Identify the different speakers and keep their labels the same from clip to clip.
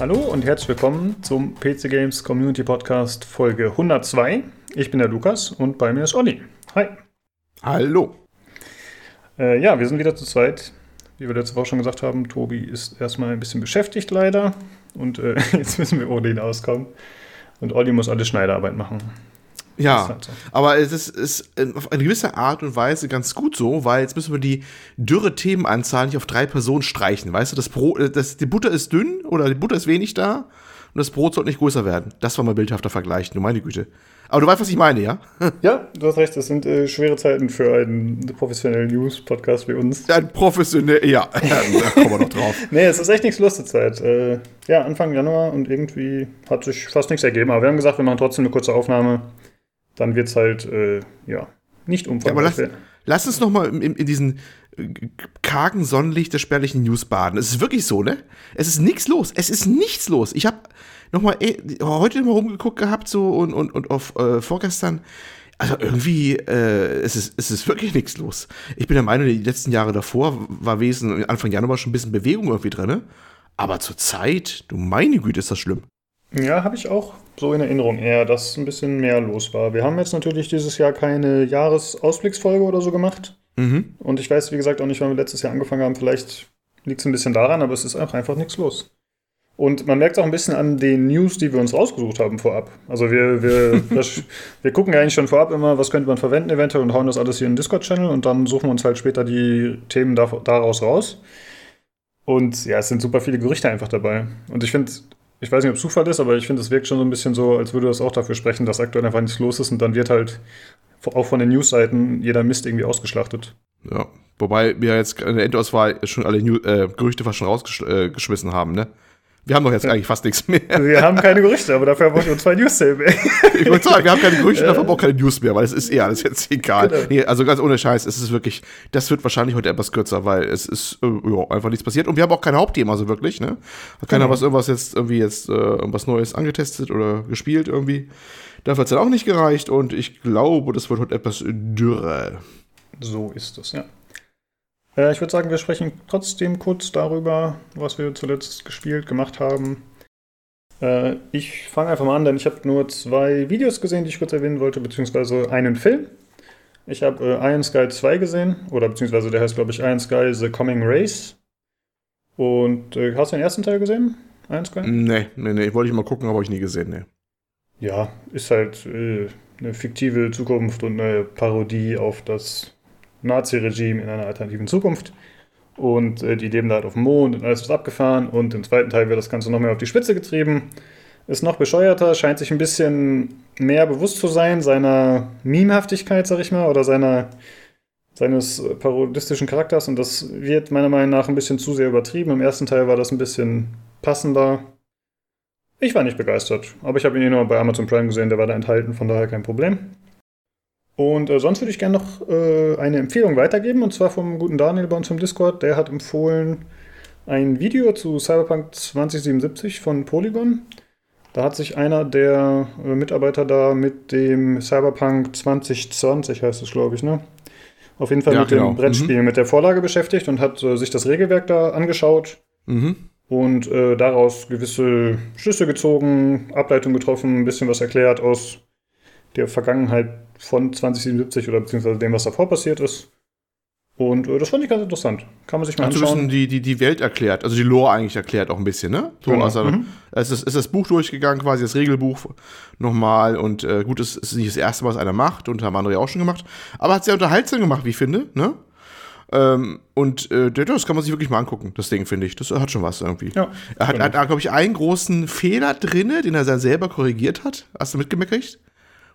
Speaker 1: Hallo und herzlich willkommen zum PC Games Community Podcast Folge 102. Ich bin der Lukas und bei mir ist Olli. Hi.
Speaker 2: Hallo.
Speaker 1: Äh, ja, wir sind wieder zu zweit. Wie wir letzte Woche schon gesagt haben, Tobi ist erstmal ein bisschen beschäftigt leider. Und äh, jetzt müssen wir ohne ihn auskommen. Und Olli muss alle Schneiderarbeit machen.
Speaker 2: Ja, halt so. aber es ist, ist, auf eine gewisse Art und Weise ganz gut so, weil jetzt müssen wir die dürre Themenanzahl nicht auf drei Personen streichen. Weißt du, das Brot, äh, das, die Butter ist dünn oder die Butter ist wenig da und das Brot sollte nicht größer werden. Das war mal bildhafter Vergleich, du meine Güte. Aber du weißt, was ich meine, ja?
Speaker 1: Ja, du hast recht, das sind äh, schwere Zeiten für einen professionellen News-Podcast wie uns.
Speaker 2: Ein professionell, ja, da kommen wir noch drauf.
Speaker 1: nee, es ist echt nichts zur Zeit. Äh, ja, Anfang Januar und irgendwie hat sich fast nichts ergeben. Aber wir haben gesagt, wir machen trotzdem eine kurze Aufnahme. Dann wird es halt, äh, ja, nicht umfangreich
Speaker 2: ja, lass, lass, uns noch mal in, in diesen äh, kargen Sonnenlicht der spärlichen News baden. Es ist wirklich so, ne? Es ist nichts los. Es ist nichts los. Ich habe noch mal äh, heute mal rumgeguckt gehabt so und, und, und auf äh, vorgestern. Also irgendwie, äh, es, ist, es ist wirklich nichts los. Ich bin der Meinung, die letzten Jahre davor war wesentlich Anfang Januar schon ein bisschen Bewegung irgendwie drin. Ne? Aber zur Zeit, du meine Güte, ist das schlimm.
Speaker 1: Ja, habe ich auch so in Erinnerung eher, dass ein bisschen mehr los war. Wir haben jetzt natürlich dieses Jahr keine Jahresausblicksfolge oder so gemacht. Mhm. Und ich weiß, wie gesagt, auch nicht, wann wir letztes Jahr angefangen haben. Vielleicht liegt es ein bisschen daran, aber es ist auch einfach nichts los. Und man merkt es auch ein bisschen an den News, die wir uns rausgesucht haben vorab. Also wir, wir, wir gucken ja eigentlich schon vorab immer, was könnte man verwenden eventuell und hauen das alles hier in den Discord-Channel und dann suchen wir uns halt später die Themen daraus raus. Und ja, es sind super viele Gerüchte einfach dabei. Und ich finde, ich weiß nicht, ob es Zufall ist, aber ich finde, es wirkt schon so ein bisschen so, als würde das auch dafür sprechen, dass aktuell einfach nichts los ist und dann wird halt auch von den Newsseiten jeder Mist irgendwie ausgeschlachtet.
Speaker 2: Ja, wobei wir jetzt in der Endauswahl schon alle New äh, Gerüchte fast schon rausgeschmissen äh, haben, ne? Wir haben doch jetzt eigentlich fast nichts mehr.
Speaker 1: Wir haben keine Gerüchte, aber dafür haben wir nur zwei News mehr.
Speaker 2: ich wollte sagen, wir haben keine Gerüchte, dafür haben wir auch keine News mehr, weil es ist eh alles jetzt egal. Genau. Nee, also ganz ohne Scheiß, es ist wirklich, das wird wahrscheinlich heute etwas kürzer, weil es ist äh, ja, einfach nichts passiert. Und wir haben auch kein Hauptthema so wirklich, ne? Hat keiner genau. was irgendwas jetzt irgendwie jetzt äh, irgendwas Neues angetestet oder gespielt irgendwie. Dafür hat es dann auch nicht gereicht und ich glaube, das wird heute etwas dürre.
Speaker 1: So ist es, ja. Äh, ich würde sagen, wir sprechen trotzdem kurz darüber, was wir zuletzt gespielt, gemacht haben. Äh, ich fange einfach mal an, denn ich habe nur zwei Videos gesehen, die ich kurz erwähnen wollte, beziehungsweise einen Film. Ich habe äh, Iron Sky 2 gesehen, oder beziehungsweise der heißt, glaube ich, Iron Sky The Coming Race. Und äh, hast du den ersten Teil gesehen?
Speaker 2: Iron Sky? Nee, nee, nee, wollte ich mal gucken, aber habe ich nie gesehen, nee.
Speaker 1: Ja, ist halt äh, eine fiktive Zukunft und eine Parodie auf das Nazi-Regime in einer alternativen Zukunft. Und äh, die leben da halt auf dem Mond und alles ist abgefahren. Und im zweiten Teil wird das Ganze noch mehr auf die Spitze getrieben. Ist noch bescheuerter, scheint sich ein bisschen mehr bewusst zu sein, seiner Memehaftigkeit, sag ich mal, oder seiner, seines parodistischen Charakters. Und das wird meiner Meinung nach ein bisschen zu sehr übertrieben. Im ersten Teil war das ein bisschen passender. Ich war nicht begeistert, aber ich habe ihn eh nur bei Amazon Prime gesehen, der war da enthalten, von daher kein Problem. Und äh, sonst würde ich gerne noch äh, eine Empfehlung weitergeben, und zwar vom guten Daniel bei uns im Discord. Der hat empfohlen ein Video zu Cyberpunk 2077 von Polygon. Da hat sich einer der äh, Mitarbeiter da mit dem Cyberpunk 2020, heißt es, glaube ich, ne? Auf jeden Fall ja, mit genau. dem Brettspiel, mhm. mit der Vorlage beschäftigt und hat äh, sich das Regelwerk da angeschaut. Mhm. Und äh, daraus gewisse Schlüsse gezogen, Ableitung getroffen, ein bisschen was erklärt aus der Vergangenheit von 2077 oder beziehungsweise dem, was davor passiert ist. Und äh, das fand ich ganz interessant. Kann man sich mal
Speaker 2: anschauen. Also ein bisschen die, die, die Welt erklärt, also die Lore eigentlich erklärt auch ein bisschen, ne? So, genau. also, mhm. es, ist, ist das Buch durchgegangen, quasi das Regelbuch nochmal. Und äh, gut, es ist nicht das erste Mal, was einer macht und haben andere ja auch schon gemacht. Aber hat sehr unterhaltsam gemacht, wie ich finde, ne? Ähm, und äh, das kann man sich wirklich mal angucken, das Ding, finde ich. Das hat schon was irgendwie. Ja, er hat, hat, glaube ich, einen großen Fehler drin, den er selber korrigiert hat. Hast du mitgemerkt?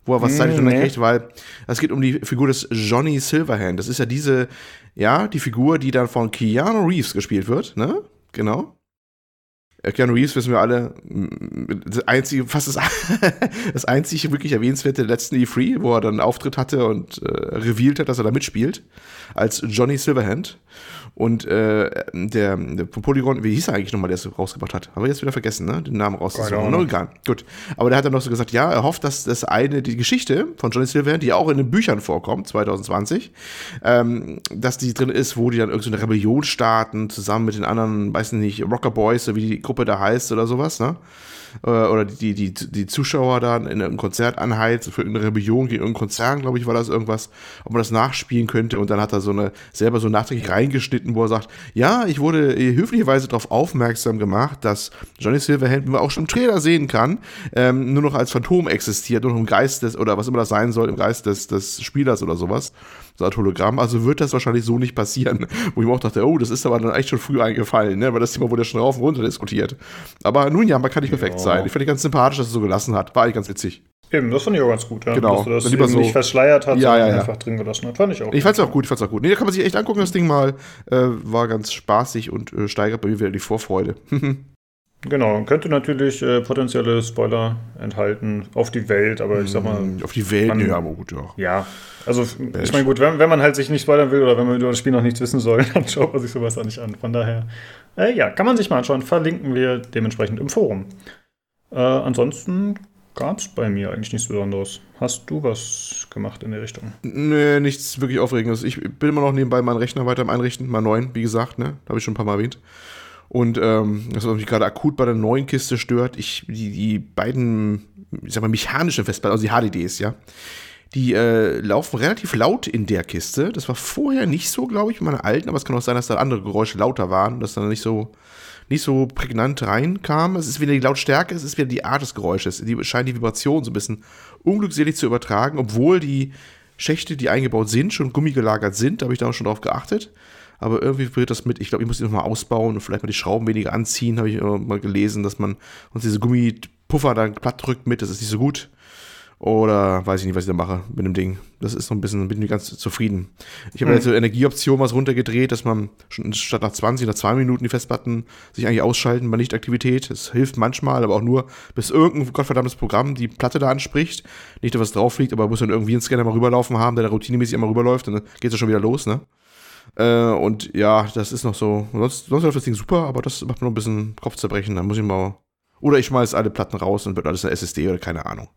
Speaker 2: Wo er was zeitlich nee. kriegt, weil es geht um die Figur des Johnny Silverhand. Das ist ja diese, ja, die Figur, die dann von Keanu Reeves gespielt wird, ne? Genau. Äh, Keanu Reeves wissen wir alle, das einzige, fast das, das einzige wirklich erwähnenswerte letzten E3, wo er dann einen Auftritt hatte und äh, revealed hat, dass er da mitspielt, als Johnny Silverhand. Und äh, der, der Polygon, wie hieß er eigentlich nochmal, der es rausgebracht hat? Haben wir jetzt wieder vergessen, ne? Den Namen rausgesucht. No, egal. Gut. Aber der hat dann noch so gesagt, ja, er hofft, dass das eine, die Geschichte von Johnny Silverhand, die auch in den Büchern vorkommt, 2020, ähm, dass die drin ist, wo die dann irgendeine so Rebellion starten, zusammen mit den anderen, weiß nicht, Rocker Boys, so wie die Gruppe da heißt oder sowas, ne? Äh, oder die, die, die Zuschauer dann in einem Konzert anheizt, für irgendeine Rebellion gegen irgendeinen Konzern, glaube ich, war das irgendwas, ob man das nachspielen könnte. Und dann hat er so eine, selber so nachträglich reingeschnitten, wo er sagt, ja, ich wurde höflicherweise darauf aufmerksam gemacht, dass Johnny Silverhand, wie man auch schon im Trailer sehen kann, ähm, nur noch als Phantom existiert, nur noch im Geist des, oder was immer das sein soll, im Geist des, des Spielers oder sowas so ein Hologramm. Also wird das wahrscheinlich so nicht passieren. Wo ich mir auch dachte, oh, das ist aber dann echt schon früh eingefallen, ne? weil das Thema wurde ja schon rauf und runter diskutiert. Aber nun ja, man kann nicht perfekt ja. sein. Ich finde ganz sympathisch, dass es so gelassen hat. War eigentlich ganz witzig.
Speaker 1: Eben, das fand ich auch ganz gut, ja.
Speaker 2: Genau.
Speaker 1: Dass du das lieber so nicht verschleiert hat,
Speaker 2: ja, ja, ja.
Speaker 1: einfach drin gelassen hat. Fand ich auch.
Speaker 2: Ich fand's auch gut, ich fand's auch gut. Nee, da kann man sich echt angucken, das Ding mal. Äh, war ganz spaßig und äh, steigert bei mir wieder die Vorfreude.
Speaker 1: Genau, könnte natürlich äh, potenzielle Spoiler enthalten auf die Welt, aber ich sag mal.
Speaker 2: Mm, auf die Welt, man, ja, aber gut, ja.
Speaker 1: Ja, also ich meine, gut, wenn, wenn, man halt sich nicht spoilern will oder wenn man über das Spiel noch nichts wissen soll, dann schaut man sich sowas auch nicht an. Von daher, äh, ja, kann man sich mal anschauen. Verlinken wir dementsprechend im Forum. Äh, ansonsten gab es bei mir eigentlich nichts Besonderes. Hast du was gemacht in der Richtung?
Speaker 2: Nee, nichts wirklich Aufregendes. Ich bin immer noch nebenbei meinen Rechner weiter am Einrichten, mal neuen, wie gesagt, ne? Habe ich schon ein paar Mal erwähnt. Und ähm, was mich gerade akut bei der neuen Kiste stört, ich, die, die beiden, ich sag mal, mechanischen Festplatten, also die HDDs, ja, die äh, laufen relativ laut in der Kiste. Das war vorher nicht so, glaube ich, mit meiner alten, aber es kann auch sein, dass da andere Geräusche lauter waren, dass dann nicht so, nicht so prägnant reinkam. Es ist wieder die Lautstärke, es ist wieder die Art des Geräusches. Die scheint die Vibration so ein bisschen unglückselig zu übertragen, obwohl die Schächte, die eingebaut sind, schon gummigelagert sind. Da habe ich da auch schon drauf geachtet aber irgendwie wird das mit, ich glaube, ich muss die nochmal ausbauen und vielleicht mal die Schrauben weniger anziehen, habe ich mal gelesen, dass man uns diese Gummipuffer dann platt drückt mit, das ist nicht so gut. Oder weiß ich nicht, was ich da mache mit dem Ding. Das ist so ein bisschen, bin ich ganz zufrieden. Ich habe mhm. jetzt so Energieoption was runtergedreht, dass man schon statt nach 20 oder 2 Minuten die Festplatten sich eigentlich ausschalten bei Nichtaktivität. Das hilft manchmal, aber auch nur, bis irgendein gottverdammtes Programm die Platte da anspricht. Nicht, dass was drauf liegt, aber muss dann irgendwie ein Scanner mal rüberlaufen haben, der da routinemäßig immer rüberläuft, dann geht es ja schon wieder los, ne? Äh, und ja, das ist noch so. Sonst, sonst läuft das Ding super, aber das macht mir noch ein bisschen Kopfzerbrechen. Da muss ich mal. Oder ich schmeiß alle Platten raus und wird alles eine SSD oder keine Ahnung.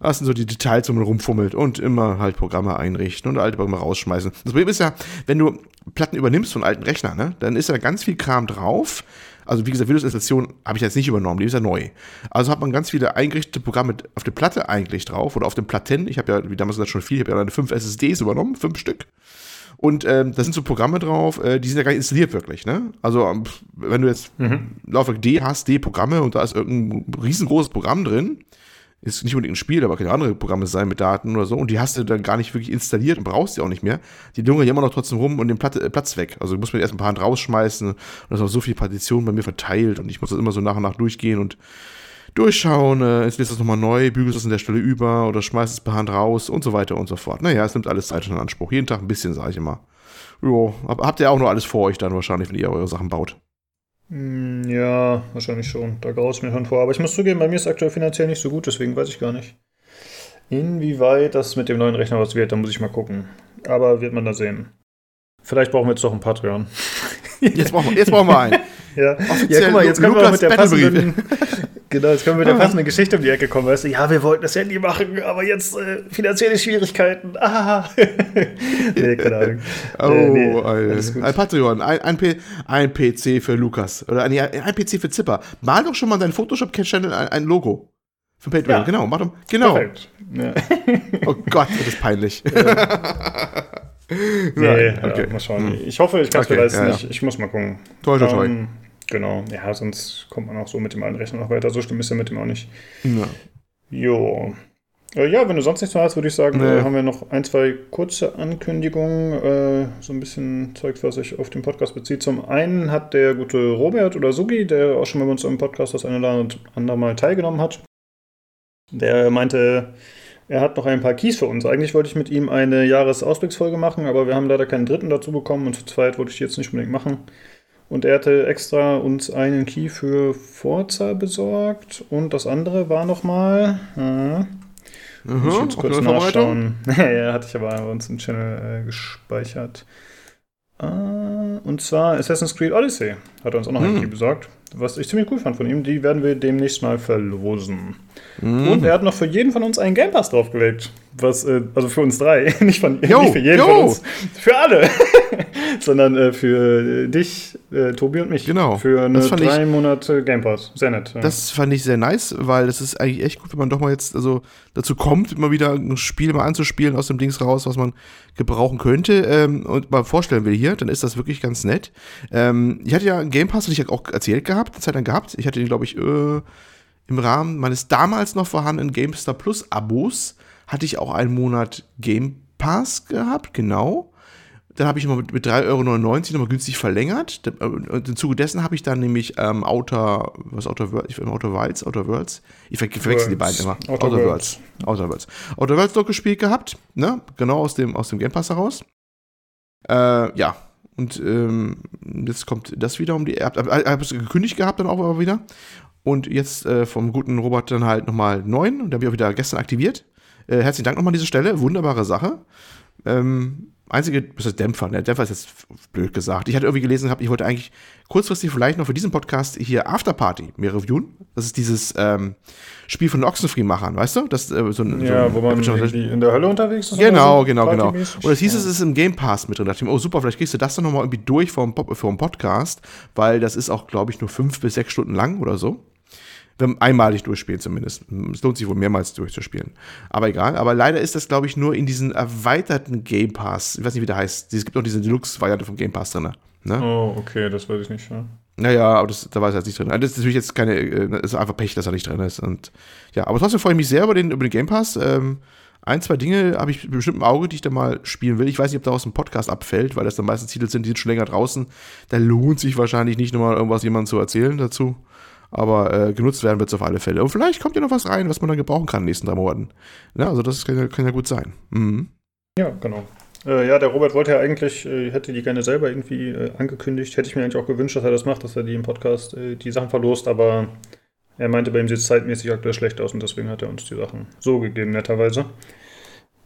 Speaker 2: Das sind so die Details, wo man rumfummelt und immer halt Programme einrichten und alte Programme rausschmeißen. Das Problem ist ja, wenn du Platten übernimmst von alten Rechnern, ne, dann ist da ganz viel Kram drauf. Also wie gesagt, Windows-Installation habe ich jetzt nicht übernommen, die ist ja neu. Also hat man ganz viele eingerichtete Programme auf der Platte eigentlich drauf oder auf den Platten. Ich habe ja, wie damals gesagt, schon viel, ich habe ja eine fünf SSDs übernommen, fünf Stück. Und ähm, da sind so Programme drauf, äh, die sind ja gar nicht installiert wirklich, ne? Also, ähm, wenn du jetzt mhm. Laufwerk D hast, D-Programme und da ist irgendein riesengroßes Programm drin, ist nicht unbedingt ein Spiel, aber können andere Programme sein mit Daten oder so, und die hast du dann gar nicht wirklich installiert und brauchst die auch nicht mehr. Die lungern ja immer noch trotzdem rum und den Platt, äh, Platz weg. Also du musst mir erst ein paar Hand rausschmeißen und da ist auch so viel Partitionen bei mir verteilt und ich muss das immer so nach und nach durchgehen und durchschauen, äh, jetzt lässt das nochmal neu, bügelst es an der Stelle über oder schmeißt es per Hand raus und so weiter und so fort. Naja, es nimmt alles Zeit in Anspruch. Jeden Tag ein bisschen, sage ich immer. Jo, habt ihr auch noch alles vor euch dann wahrscheinlich, wenn ihr eure Sachen baut?
Speaker 1: Hm, ja, wahrscheinlich schon. Da graue ich mir schon vor. Aber ich muss zugeben, bei mir ist es aktuell finanziell nicht so gut, deswegen weiß ich gar nicht. Inwieweit das mit dem neuen Rechner was wird, da muss ich mal gucken. Aber wird man da sehen. Vielleicht brauchen wir jetzt doch ein Patreon.
Speaker 2: Jetzt brauchen wir, jetzt brauchen wir einen.
Speaker 1: ja. ja, guck mal, jetzt können wir mit der passenden, genau, jetzt können wir mit der ah. passenden Geschichte um die Ecke kommen, weißt du, ja, wir wollten das ja nie machen, aber jetzt äh, finanzielle Schwierigkeiten. Ah.
Speaker 2: nee, keine Ahnung. Oh, äh, nee, ein, ein Patreon, ein, ein, P, ein PC für Lukas oder ein, ein PC für Zipper. Mal doch schon mal dein Photoshop-Channel ein, ein Logo. Für Patreon, ja. genau, mach doch, genau. Perfekt. Ja. oh Gott, das ist peinlich.
Speaker 1: nee, okay. ja, mal schauen. Hm. Ich hoffe, ich kann es okay. Ja, ja. Ich, muss mal gucken.
Speaker 2: Toi, toi. Um, ähm,
Speaker 1: genau. Ja, sonst kommt man auch so mit dem alten Rechner noch weiter. So schlimm ist ja mit dem auch nicht. Ja. Jo. Äh, ja, wenn du sonst nichts mehr hast, würde ich sagen, nee. haben wir noch ein, zwei kurze Ankündigungen. Äh, so ein bisschen Zeug, was sich auf den Podcast bezieht. Zum einen hat der gute Robert oder Sugi, der auch schon bei uns im Podcast das eine oder andere Mal teilgenommen hat, der meinte, er hat noch ein paar Keys für uns. Eigentlich wollte ich mit ihm eine Jahresausblicksfolge machen, aber wir haben leider keinen dritten dazu bekommen und zu zweit wollte ich jetzt nicht unbedingt machen. Und er hatte extra uns einen Key für Forza besorgt und das andere war nochmal. Äh, mhm, muss ich jetzt kurz nachschauen. ja, hatte ich aber bei uns im Channel äh, gespeichert. Äh, und zwar Assassin's Creed Odyssey hat er uns auch noch hm. ein Key besorgt, was ich ziemlich cool fand von ihm. Die werden wir demnächst mal verlosen. Mhm. Und er hat noch für jeden von uns einen Game Pass draufgelegt. Was, äh, also für uns drei, nicht, von,
Speaker 2: yo,
Speaker 1: nicht für jeden
Speaker 2: yo.
Speaker 1: von uns, für alle, sondern äh, für dich, äh, Tobi und mich.
Speaker 2: Genau.
Speaker 1: Für eine drei ich, Monate Game Pass. Sehr nett.
Speaker 2: Ja. Das fand ich sehr nice, weil das ist eigentlich echt gut, wenn man doch mal jetzt also dazu kommt, immer wieder ein Spiel mal anzuspielen aus dem Dings raus, was man gebrauchen könnte ähm, und mal vorstellen will hier, dann ist das wirklich ganz nett. Ähm, ich hatte ja einen Game Pass, hatte ich auch erzählt gehabt, eine Zeit lang gehabt. Ich hatte den, glaube ich, äh, im Rahmen meines damals noch vorhandenen GameStar Plus Abos hatte ich auch einen Monat Game Pass gehabt, genau. Dann habe ich immer mit, mit 3,99 Euro nochmal günstig verlängert. Äh, und im Zuge dessen habe ich dann nämlich ähm, Outer, was Outer Worlds, ich Outer Wilds, Outer Worlds. Ich ver verwechsel die beiden immer.
Speaker 1: Outer, Outer Worlds.
Speaker 2: Worlds. Outer Worlds. Outer Worlds noch gespielt gehabt, ne? Genau aus dem, aus dem Game Pass heraus. Äh, ja. Und ähm, jetzt kommt das wieder um die. Ich habe es gekündigt gehabt dann auch immer wieder. Und jetzt äh, vom guten Robert dann halt nochmal neun. Und da habe ich auch wieder gestern aktiviert. Äh, herzlichen Dank nochmal an dieser Stelle. Wunderbare Sache. Ähm, einzige, das ist Dämpfer, ne? Dämpfer ist jetzt blöd gesagt. Ich hatte irgendwie gelesen gehabt, ich wollte eigentlich kurzfristig vielleicht noch für diesen Podcast hier Afterparty mehr reviewen. Das ist dieses ähm, Spiel von den Oxenfree-Machern, weißt du? Das, äh, so ein,
Speaker 1: ja,
Speaker 2: so
Speaker 1: wo man in der Hölle unterwegs ist.
Speaker 2: Genau, so genau, genau. Und es hieß, es ist im Game Pass mit drin. Da dachte ich mir, oh super, vielleicht kriegst du das dann nochmal irgendwie durch vom, vom Podcast, weil das ist auch, glaube ich, nur fünf bis sechs Stunden lang oder so einmalig durchspielen zumindest. Es lohnt sich wohl mehrmals durchzuspielen. Aber egal. Aber leider ist das, glaube ich, nur in diesen erweiterten Game Pass. Ich weiß nicht, wie der heißt. Es gibt noch diese Deluxe-Variante vom Game Pass drin.
Speaker 1: Ne? Oh, okay, das weiß ich nicht. Ja.
Speaker 2: Naja, aber das, da war es jetzt nicht drin. Das ist natürlich jetzt keine, äh, das ist einfach Pech, dass er nicht drin ist. Und ja, aber trotzdem freue ich mich sehr über den, über den Game Pass. Ähm, ein, zwei Dinge habe ich bestimmt im Auge, die ich da mal spielen will. Ich weiß nicht, ob daraus ein Podcast abfällt, weil das dann meistens Titel sind, die sind schon länger draußen. Da lohnt sich wahrscheinlich nicht nochmal irgendwas jemandem zu erzählen dazu. Aber äh, genutzt werden wird es auf alle Fälle. Und vielleicht kommt ja noch was rein, was man dann gebrauchen kann in den nächsten drei Monaten. Ja, also das kann ja, kann ja gut sein. Mhm.
Speaker 1: Ja, genau. Äh, ja, der Robert wollte ja eigentlich, äh, hätte die gerne selber irgendwie äh, angekündigt. Hätte ich mir eigentlich auch gewünscht, dass er das macht, dass er die im Podcast äh, die Sachen verlost, aber er meinte, bei ihm sieht es zeitmäßig aktuell schlecht aus und deswegen hat er uns die Sachen so gegeben, netterweise.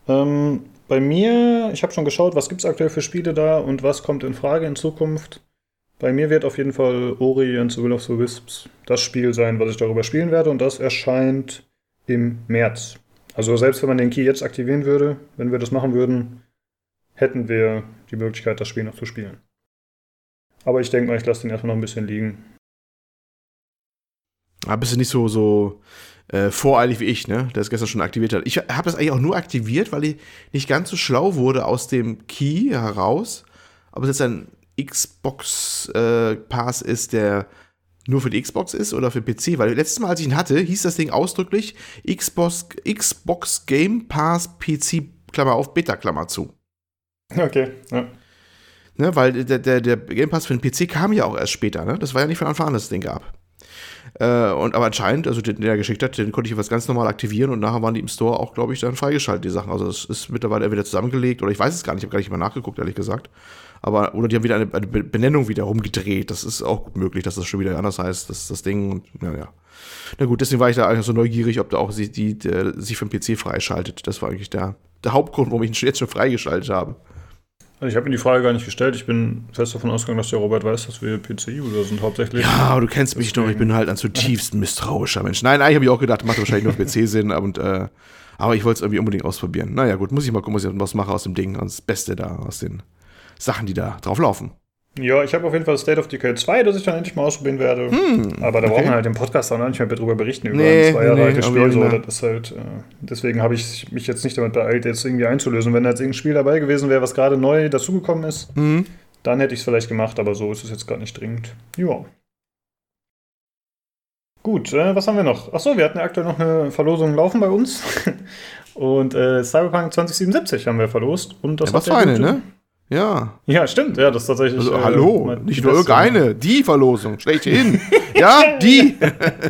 Speaker 1: Ähm, bei mir, ich habe schon geschaut, was gibt es aktuell für Spiele da und was kommt in Frage in Zukunft. Bei mir wird auf jeden Fall Ori and the Will of the Wisps das Spiel sein, was ich darüber spielen werde und das erscheint im März. Also selbst wenn man den Key jetzt aktivieren würde, wenn wir das machen würden, hätten wir die Möglichkeit, das Spiel noch zu spielen. Aber ich denke mal, ich lasse den erstmal noch ein bisschen liegen.
Speaker 2: Aber bist du nicht so, so äh, voreilig wie ich, ne? Der es gestern schon aktiviert hat. Ich habe das eigentlich auch nur aktiviert, weil ich nicht ganz so schlau wurde aus dem Key heraus. Aber es ist ein Xbox äh, Pass ist, der nur für die Xbox ist oder für PC? Weil letztes Mal, als ich ihn hatte, hieß das Ding ausdrücklich Xbox, Xbox Game Pass PC, Klammer auf, Beta, Klammer zu.
Speaker 1: Okay, ja.
Speaker 2: Ne, weil der, der, der Game Pass für den PC kam ja auch erst später, ne? Das war ja nicht von Anfang an, dass das Ding gab. Äh, und aber anscheinend, also den, den er geschickt hat, den konnte ich was ganz normal aktivieren und nachher waren die im Store auch, glaube ich, dann freigeschaltet, die Sachen. Also es ist mittlerweile entweder zusammengelegt oder ich weiß es gar nicht, ich habe gar nicht mal nachgeguckt, ehrlich gesagt. Aber, oder die haben wieder eine, eine Benennung wieder rumgedreht. Das ist auch gut möglich, dass das schon wieder anders heißt, das, das Ding. Und, naja. Na gut, deswegen war ich da eigentlich so neugierig, ob da auch sie, die, die, sich für den PC freischaltet. Das war eigentlich der, der Hauptgrund, warum ich ihn jetzt schon freigeschaltet habe.
Speaker 1: Also ich habe mir die Frage gar nicht gestellt. Ich bin fest davon ausgegangen, dass der Robert weiß, dass wir PC-User sind hauptsächlich.
Speaker 2: Ja, aber du kennst mich doch. Ich bin halt ein zutiefst misstrauischer Mensch. Nein, eigentlich habe ich auch gedacht, macht wahrscheinlich nur PC Sinn. Und, äh, aber ich wollte es irgendwie unbedingt ausprobieren. Naja, gut, muss ich mal gucken, was ich was mache aus dem Ding. Das Beste da aus den Sachen, die da drauf laufen.
Speaker 1: Ja, ich habe auf jeden Fall State of Decay 2, das ich dann endlich mal ausprobieren werde. Hm, Aber da okay. braucht man halt den Podcast auch noch nicht mehr drüber berichten über nee, ein zwei Jahre nee, altes Spiel. So, das ist halt, äh, deswegen habe ich mich jetzt nicht damit beeilt, jetzt irgendwie einzulösen. Wenn da jetzt irgendein Spiel dabei gewesen wäre, was gerade neu dazugekommen ist, mhm. dann hätte ich es vielleicht gemacht, aber so ist es jetzt gerade nicht dringend. Ja. Gut, äh, was haben wir noch? Achso, wir hatten ja aktuell noch eine Verlosung laufen bei uns. Und äh, Cyberpunk 2077 haben wir verlost. Und das
Speaker 2: ja, was für eine, ne? Ja.
Speaker 1: Ja, stimmt. Ja, das ist tatsächlich.
Speaker 2: Also, äh, hallo, nicht nur irgendeine, die Verlosung, schlechthin. ja, die.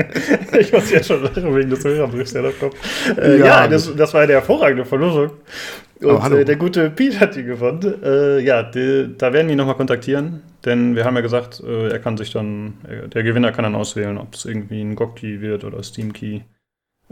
Speaker 1: ich muss jetzt schon lachen wegen des Hörerbriefs, der da kommt. Äh, ja, ja das, das, war eine hervorragende Verlosung. Und äh, der gute Pete hat die gewonnen. Äh, ja, die, da werden die nochmal kontaktieren, denn wir haben ja gesagt, äh, er kann sich dann, äh, der Gewinner kann dann auswählen, ob es irgendwie ein GOG-Key wird oder Steam-Key.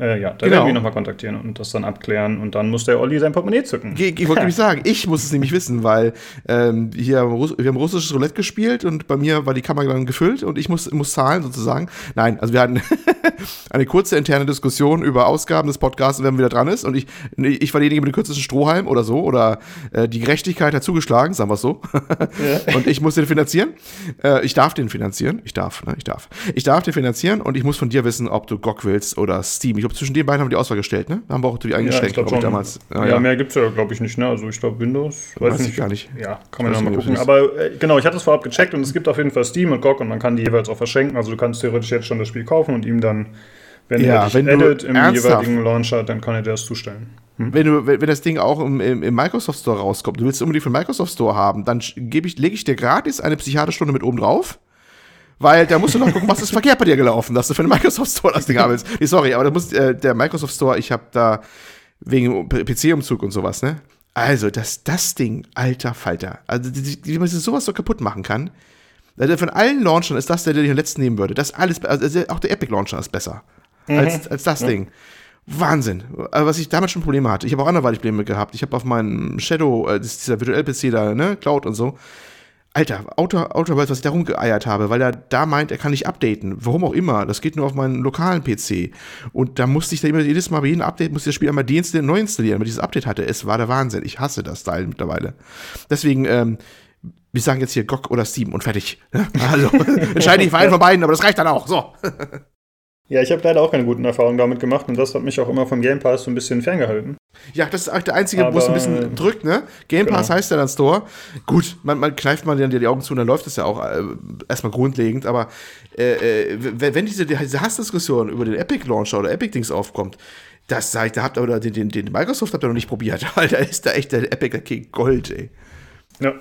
Speaker 1: Äh, ja, da
Speaker 2: Genau.
Speaker 1: werden wir ihn nochmal kontaktieren und das dann abklären. Und dann muss der Olli sein Portemonnaie zücken.
Speaker 2: Ich, ich wollte nämlich sagen, ich muss es nämlich wissen, weil ähm, hier Russ- wir haben russisches Roulette gespielt und bei mir war die Kamera dann gefüllt und ich muss, muss zahlen sozusagen. Nein, also wir hatten eine kurze interne Diskussion über Ausgaben des Podcasts, wenn man wieder dran ist und ich, ich war derjenige mit dem kürzesten Strohhalm oder so oder äh, die Gerechtigkeit hat zugeschlagen, sagen wir es so. und ich muss den finanzieren. Äh, ich darf den finanzieren. Ich darf, ne? Ich darf. Ich darf den finanzieren und ich muss von dir wissen, ob du GOG willst oder Steam. Ich glaube, zwischen den beiden haben wir die Auswahl gestellt, ne? Da haben wir auch die eingeschränkt,
Speaker 1: glaub
Speaker 2: glaube ich,
Speaker 1: schon.
Speaker 2: damals.
Speaker 1: Ja, mehr gibt es ja, glaube ich, nicht. Ne? Also ich glaube Windows.
Speaker 2: Weiß ich gar nicht.
Speaker 1: Ja, kann man
Speaker 2: Weiß
Speaker 1: ja mal gucken. Aber äh, genau, ich hatte es vorab gecheckt und es gibt auf jeden Fall Steam und GOG und man kann die jeweils auch verschenken. Also du kannst theoretisch jetzt schon das Spiel kaufen und ihm dann, wenn
Speaker 2: Ja,
Speaker 1: er dich
Speaker 2: wenn
Speaker 1: edit im jeweiligen Launcher, dann kann er dir das zustellen.
Speaker 2: Wenn, du, wenn, wenn das Ding auch im, im, im Microsoft Store rauskommt, du willst es unbedingt für den Microsoft Store haben, dann ich, lege ich dir gratis eine Psychiaterstunde mit oben drauf. Weil da musst du noch gucken, was ist verkehrt bei dir gelaufen, dass du für den Microsoft Store das Ding haben willst. Nee, sorry, aber da muss äh, der Microsoft Store, ich habe da wegen PC-Umzug und sowas, ne? Also, das, das Ding, alter Falter. Also, wie man sowas so kaputt machen kann. Also von allen Launchern ist das der, den ich am letzten nehmen würde. Das alles, also auch der Epic Launcher ist besser als, als das Ding. Wahnsinn. Also, was ich damals schon Probleme hatte. Ich habe auch anderweitig Probleme gehabt. Ich habe auf meinem Shadow, äh, das dieser virtuell PC da, ne, Cloud und so. Alter, Outer, Outer Worlds, was ich da rumgeeiert habe, weil er da meint, er kann nicht updaten. Warum auch immer. Das geht nur auf meinen lokalen PC. Und da musste ich da immer jedes Mal bei jedem Update, musste ich das Spiel einmal deinstallieren, neu installieren, weil dieses Update hatte. Es war der Wahnsinn. Ich hasse das Teil mittlerweile. Deswegen, ähm, wir sagen jetzt hier GOG oder Steam und fertig. Also, entscheide ich für einen von beiden, aber das reicht dann auch. So.
Speaker 1: Ja, ich habe leider auch keine guten Erfahrungen damit gemacht und das hat mich auch immer vom Game Pass so ein bisschen ferngehalten.
Speaker 2: Ja, das ist eigentlich der einzige, wo es ein bisschen drückt, ne? Game Pass
Speaker 1: Genau.
Speaker 2: heißt ja dann Store. Gut, man, man kneift man dann die Augen zu und dann läuft es ja auch äh, erstmal grundlegend, aber äh, äh, wenn diese, diese Hassdiskussion über den Epic Launcher oder Epic Dings aufkommt, das sagt, da habt ihr oder den, den, den Microsoft habt ihr noch nicht probiert. Alter, ist da echt der Epic der King Gold, ey.
Speaker 1: Ja.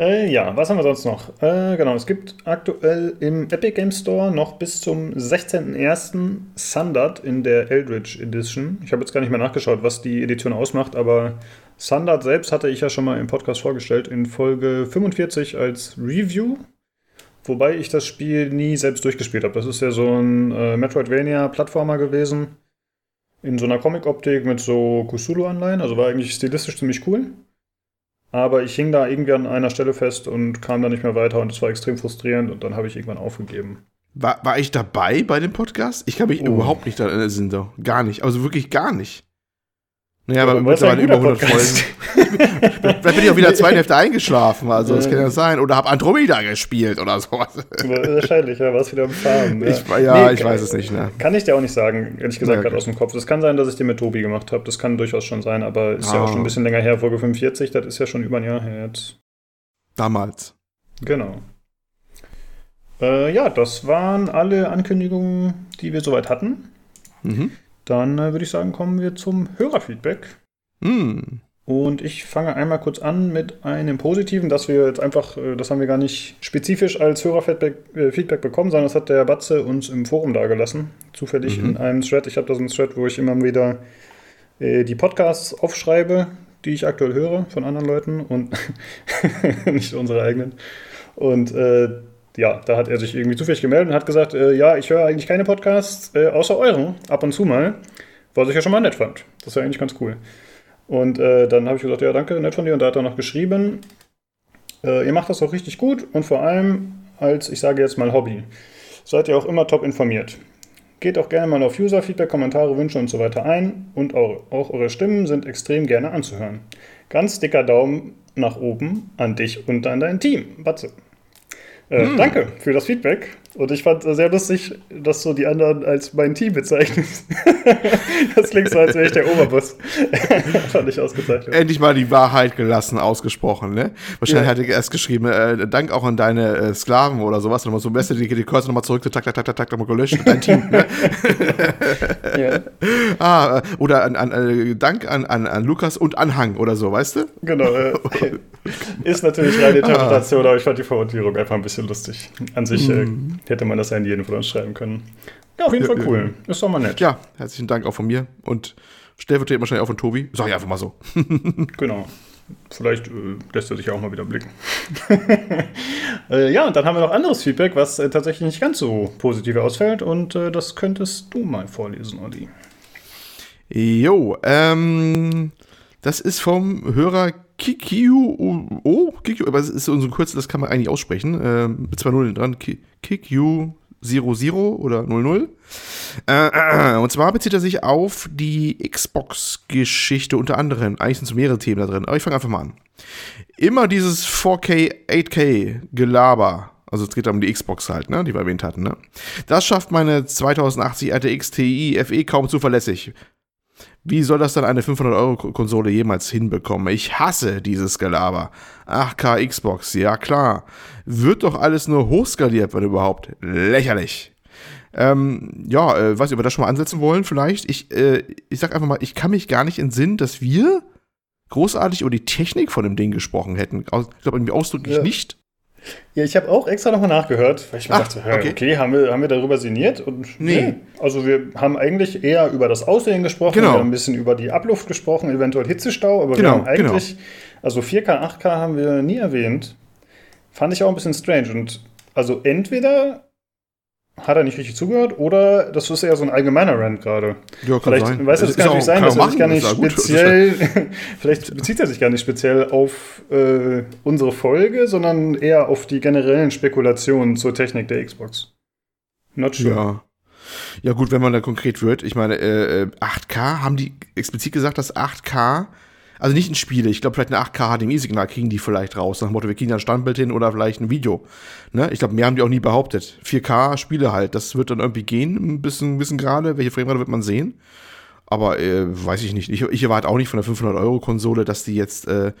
Speaker 1: Äh, ja, was haben wir sonst noch? Äh, genau, es gibt aktuell im Epic Game Store noch bis zum 16.01. Sundert in der Eldritch Edition. Ich habe jetzt gar nicht mehr nachgeschaut, was die Edition ausmacht, aber Sundert selbst hatte ich ja schon mal im Podcast vorgestellt, in Folge 45 als Review. Wobei ich das Spiel nie selbst durchgespielt habe. Das ist ja so ein äh, Metroidvania-Plattformer gewesen. In so einer Comic-Optik mit so Kusulu-Anleihen. Also war eigentlich stilistisch ziemlich cool. Aber ich hing da irgendwie an einer Stelle fest und kam da nicht mehr weiter und es war extrem frustrierend und dann habe ich irgendwann aufgegeben.
Speaker 2: War, war ich dabei bei dem Podcast? Ich kann mich
Speaker 1: Oh.
Speaker 2: überhaupt nicht daran erinnern. Gar nicht. Also wirklich gar nicht. Naja, aber mittlerweile über
Speaker 1: guter
Speaker 2: 100 Folgen. Vielleicht bin ich auch wieder zweiten Hälfte eingeschlafen, also das kann ja sein. Oder hab Andromeda gespielt oder sowas.
Speaker 1: Wahrscheinlich, ja, war es wieder im Farben.
Speaker 2: Ich, ja,
Speaker 1: Nee,
Speaker 2: ich weiß es nicht, ne?
Speaker 1: Kann ich dir auch nicht sagen, ehrlich gesagt,
Speaker 2: Ja,
Speaker 1: gerade aus dem Kopf. Das kann sein, dass ich den mit Tobi gemacht habe. Das kann durchaus schon sein, aber ist ja
Speaker 2: Ah.
Speaker 1: auch schon ein bisschen länger her, Folge 45. Das ist ja schon über ein Jahr her jetzt.
Speaker 2: Damals.
Speaker 1: Genau. Äh, ja, das waren alle Ankündigungen, die wir soweit hatten.
Speaker 2: Mhm.
Speaker 1: Dann äh, würde ich sagen, kommen wir zum Hörerfeedback.
Speaker 2: Hm.
Speaker 1: Und ich fange einmal kurz an mit einem positiven, dass wir jetzt einfach, äh, das haben wir gar nicht spezifisch als Hörerfeedback äh, Feedback bekommen, sondern das hat der Batze uns im Forum dargelassen. Zufällig
Speaker 2: Mhm.
Speaker 1: in einem Thread. Ich habe da so einen Thread, wo ich immer wieder äh, die Podcasts aufschreibe, die ich aktuell höre von anderen Leuten und nicht unsere eigenen. Und äh, ja, da hat er sich irgendwie zufällig gemeldet und hat gesagt, äh, ja, ich höre eigentlich keine Podcasts, äh, außer euren, ab und zu mal, was ich ja schon mal nett fand. Das ist ja eigentlich ganz cool. Und äh, dann habe ich gesagt, ja, danke, nett von dir. Und da hat er noch geschrieben, äh, ihr macht das auch richtig gut und vor allem als, ich sage jetzt mal Hobby, seid ihr auch immer top informiert. Geht auch gerne mal auf User-Feedback, Kommentare, Wünsche und so weiter ein und eure, auch eure Stimmen sind extrem gerne anzuhören. Ganz dicker Daumen nach oben an dich und an dein Team. Batze. Äh, Danke für das Feedback. Und ich fand sehr lustig, dass du die anderen als mein Team bezeichnest. das klingt so, als wäre ich der Oberboss. fand ich ausgezeichnet.
Speaker 2: Endlich mal die Wahrheit gelassen ausgesprochen, ne? Wahrscheinlich
Speaker 1: Ja.
Speaker 2: hat er erst geschrieben, äh, Dank auch an deine äh, Sklaven oder sowas. Nochmal so, Beste, die, die Cursor nochmal zurück, tak, tak, tak, tak, tak, nochmal gelöscht dein Team, ne?
Speaker 1: Ja,
Speaker 2: Ah, äh, oder an, an, äh, Dank an, an, an Lukas und Anhang oder so, weißt du?
Speaker 1: genau. Äh, ist natürlich reine Interpretation, aber ich fand die Formulierung einfach ein bisschen lustig. An sich äh, hätte man das ja in jeden von uns schreiben können. Ja, auf jeden
Speaker 2: Ja,
Speaker 1: Fall
Speaker 2: ja.
Speaker 1: cool. Ist doch mal nett.
Speaker 2: Ja, herzlichen Dank auch von mir und stellvertretend wahrscheinlich auch von Tobi. Sag ich einfach mal so.
Speaker 1: Genau. Vielleicht äh, lässt er sich auch mal wieder blicken. äh, ja, und dann haben wir noch anderes Feedback, was äh, tatsächlich nicht ganz so positiv ausfällt. Und äh, das könntest du mal vorlesen, Olli.
Speaker 2: Jo, ähm, das ist vom Hörer Kikyu, oh, Kikyu, aber es ist so ein Kürzel, das kann man eigentlich aussprechen, äh, mit zwei Nullen dran, Kikyu 00 oder 00. Äh, und zwar bezieht er sich auf die Xbox-Geschichte unter anderem. Eigentlich sind so mehrere Themen da drin, aber ich fange einfach mal an. Immer dieses 4K, 8K-Gelaber. Also es geht um die Xbox halt, ne, die wir erwähnt hatten, ne? Das schafft meine 2080 RTX Ti FE kaum zuverlässig. Wie soll das dann eine 500-Euro-Konsole jemals hinbekommen? Ich hasse dieses Gelaber. 8K Xbox, ja klar. Wird doch alles nur hochskaliert, wenn überhaupt. Lächerlich. Ähm, ja, äh, weiß ich, ob wir das schon mal ansetzen wollen, vielleicht. Ich, äh, ich sag einfach mal, ich kann mich gar nicht entsinnen, dass wir großartig über die Technik von dem Ding gesprochen hätten. Ich glaube, irgendwie ausdrücklich ja. nicht.
Speaker 1: Ja, ich habe auch extra nochmal nachgehört, weil ich mir Ach, dachte, okay. okay, haben, wir, haben wir darüber sinniert? Und nee. nee. Also wir haben eigentlich eher über das Aussehen gesprochen, genau. wir haben ein bisschen über die Abluft gesprochen, eventuell Hitzestau, aber genau, wir haben eigentlich, genau. also 4K, 8K haben wir nie erwähnt. Fand ich auch ein bisschen strange. Und also entweder hat er nicht richtig zugehört oder das ist eher so ein allgemeiner Rant gerade. Ja, kann vielleicht, sein. Weißt du, das kann natürlich sein, dass er sich gar nicht speziell, vielleicht bezieht er sich gar nicht speziell auf äh, unsere Folge, sondern eher auf die generellen Spekulationen zur Technik der Xbox.
Speaker 2: Not sure. Ja. Ja, gut, wenn man da konkret wird. Ich meine, äh, 8K, äh, haben die explizit gesagt, dass 8K also nicht in Spiele. Ich glaube, vielleicht ein 8K HDMI-Signal kriegen die vielleicht raus. Nach dem Motto, wir kriegen ein Standbild hin oder vielleicht ein Video. Ne? Ich glaube, mehr haben die auch nie behauptet. 4K-Spiele halt. Das wird dann irgendwie gehen, ein bisschen, bisschen gerade. Welche Framerate wird man sehen? Aber äh, weiß ich nicht. Ich, ich erwarte auch nicht von der 500-Euro-Konsole, dass die jetzt äh, äh,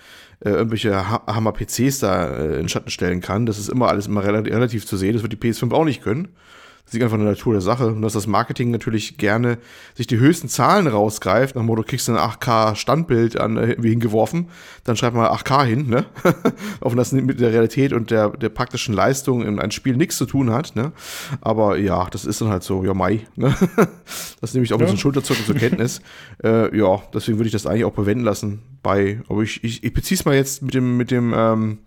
Speaker 2: irgendwelche ha Hammer-PCs da äh, in Schatten stellen kann. Das ist immer alles immer relativ zu sehen. Das wird die PS5 auch nicht können. Das liegt einfach in der Natur der Sache. Und dass das Marketing natürlich gerne sich die höchsten Zahlen rausgreift, nach dem Motto, kriegst du ein 8K-Standbild an, äh, irgendwie hingeworfen, dann schreib mal 8K hin, ne? Auch wenn das mit der Realität und der, der praktischen Leistung in einem Spiel nichts zu tun hat, ne? Aber ja, das ist dann halt so, ja, Mai, ne? Das nehme ich auch ein bisschen ja. Schulterzucken zur Kenntnis. äh, ja, deswegen würde ich das eigentlich auch bewenden lassen bei, aber ich, ich, ich beziehe es mal jetzt mit dem, mit dem, ähm,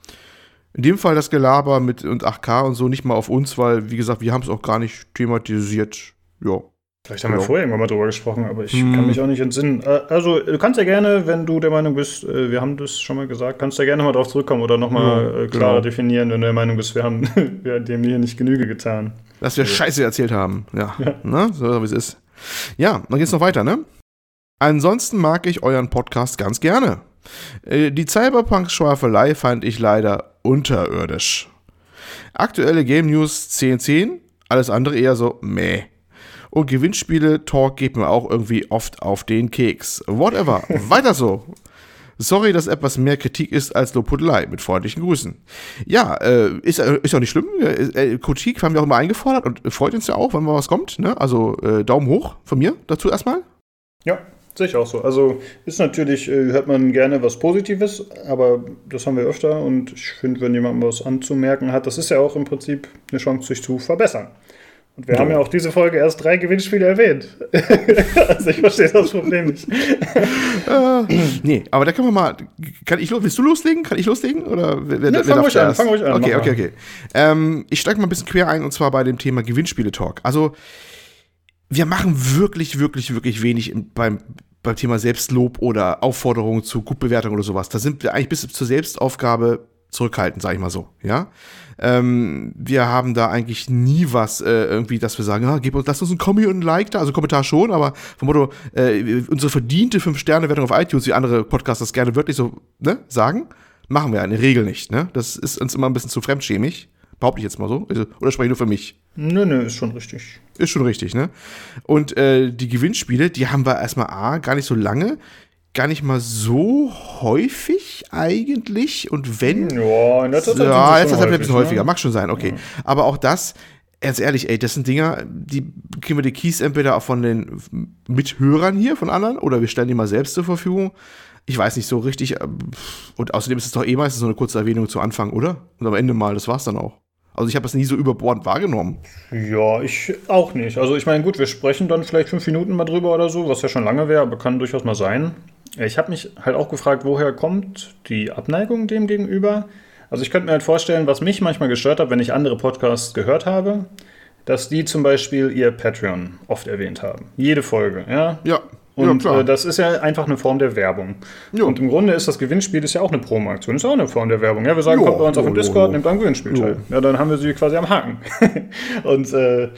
Speaker 2: in dem Fall das Gelaber mit und 8K und so nicht mal auf uns, weil, wie gesagt, wir haben es auch gar nicht thematisiert. Ja.
Speaker 1: Vielleicht haben genau. wir vorher irgendwann mal drüber gesprochen, aber ich hm. kann mich auch nicht entsinnen. Äh, also, du kannst ja gerne, wenn du der Meinung bist, äh, wir haben das schon mal gesagt, kannst du ja gerne mal drauf zurückkommen oder nochmal ja, klarer genau. definieren, wenn du der Meinung bist, wir haben, wir haben dem hier nicht Genüge getan.
Speaker 2: Dass wir also. Scheiße erzählt haben. Ja. ja. Ne? So wie es ist. Ja, dann geht's noch weiter, ne? Ansonsten mag ich euren Podcast ganz gerne. Äh, die Cyberpunk-Schwafelei fand ich leider unterirdisch. Aktuelle Game News 1010, alles andere eher so meh. Und Gewinnspiele-Talk geht mir auch irgendwie oft auf den Keks. Whatever, weiter so. Sorry, dass etwas mehr Kritik ist als Lobhudelei. Mit freundlichen Grüßen. Ja, äh, ist, äh, ist auch nicht schlimm. Äh, Kritik haben wir auch immer eingefordert und freut uns ja auch, wenn mal was kommt. Ne? Also äh, Daumen hoch von mir dazu erstmal.
Speaker 1: Ja, Sehe ich auch so. Also ist natürlich, äh, hört man gerne was Positives, aber das haben wir öfter und ich finde, wenn jemand was anzumerken hat, das ist ja auch im Prinzip eine Chance, sich zu verbessern. Und wir ja. haben ja auch diese Folge erst drei Gewinnspiele erwähnt. also ich verstehe das Problem nicht.
Speaker 2: äh, nee, aber da können wir mal. Kann ich, willst du loslegen? Kann ich loslegen? Oder wer,
Speaker 1: nee, wer fang ruhig an, fang ruhig an.
Speaker 2: Okay, okay, okay. Ähm, ich steige mal ein bisschen quer ein und zwar bei dem Thema Gewinnspiele-Talk. Also wir machen wirklich, wirklich, wirklich wenig beim, beim Thema Selbstlob oder Aufforderungen zu Gutbewertung oder sowas. Da sind wir eigentlich bis zur Selbstaufgabe zurückhaltend, sag ich mal so, ja. Ähm, wir haben da eigentlich nie was äh, irgendwie, dass wir sagen, ah, gib uns, lass uns ein Kommi und ein Like da, also Kommentar schon, aber vom Motto, äh, unsere verdiente 5-Sterne-Wertung auf iTunes, wie andere Podcasts das gerne wirklich so ne, sagen, machen wir in der Regel nicht, ne? Das ist uns immer ein bisschen zu fremdschämig. Behaupte ich jetzt mal so. Also, oder spreche ich nur für mich?
Speaker 1: Nö, nö, ist schon richtig.
Speaker 2: Ist schon richtig, ne? Und äh, die Gewinnspiele, die haben wir erstmal A, gar nicht so lange, gar nicht mal so häufig eigentlich. Und wenn. Ja, in der Tat ja, jetzt ist ein bisschen häufiger. Ne? Mag schon sein, okay. Ja. Aber auch das, ganz ehrlich, ey, das sind Dinger, die kriegen wir die Keys entweder auch von den Mithörern hier, von anderen, oder wir stellen die mal selbst zur Verfügung. Ich weiß nicht so richtig. Äh, und außerdem ist es doch eh meistens so eine kurze Erwähnung zu Anfang, oder? Und am Ende mal, das war's dann auch. Also ich habe das nie so überbordend wahrgenommen.
Speaker 1: Ja, ich auch nicht. Also ich meine, gut, wir sprechen dann vielleicht fünf Minuten mal drüber oder so, was ja schon lange wäre, aber kann durchaus mal sein. Ich habe mich halt auch gefragt, woher kommt die Abneigung dem gegenüber? Also ich könnte mir halt vorstellen, was mich manchmal gestört hat, wenn ich andere Podcasts gehört habe, dass die zum Beispiel ihr Patreon oft erwähnt haben. Jede Folge, ja?
Speaker 2: Ja.
Speaker 1: Und
Speaker 2: ja,
Speaker 1: äh, das ist ja einfach eine Form der Werbung.
Speaker 2: Jo.
Speaker 1: Und im Grunde ist das Gewinnspiel ist ja auch eine Promo-Aktion, ist auch eine Form der Werbung. Ja, wir sagen,
Speaker 2: Jo,
Speaker 1: kommt bei uns auf den
Speaker 2: jo,
Speaker 1: Discord,
Speaker 2: jo.
Speaker 1: nehmt am Gewinnspiel teil. Ja, dann haben wir sie quasi am Haken. Und äh,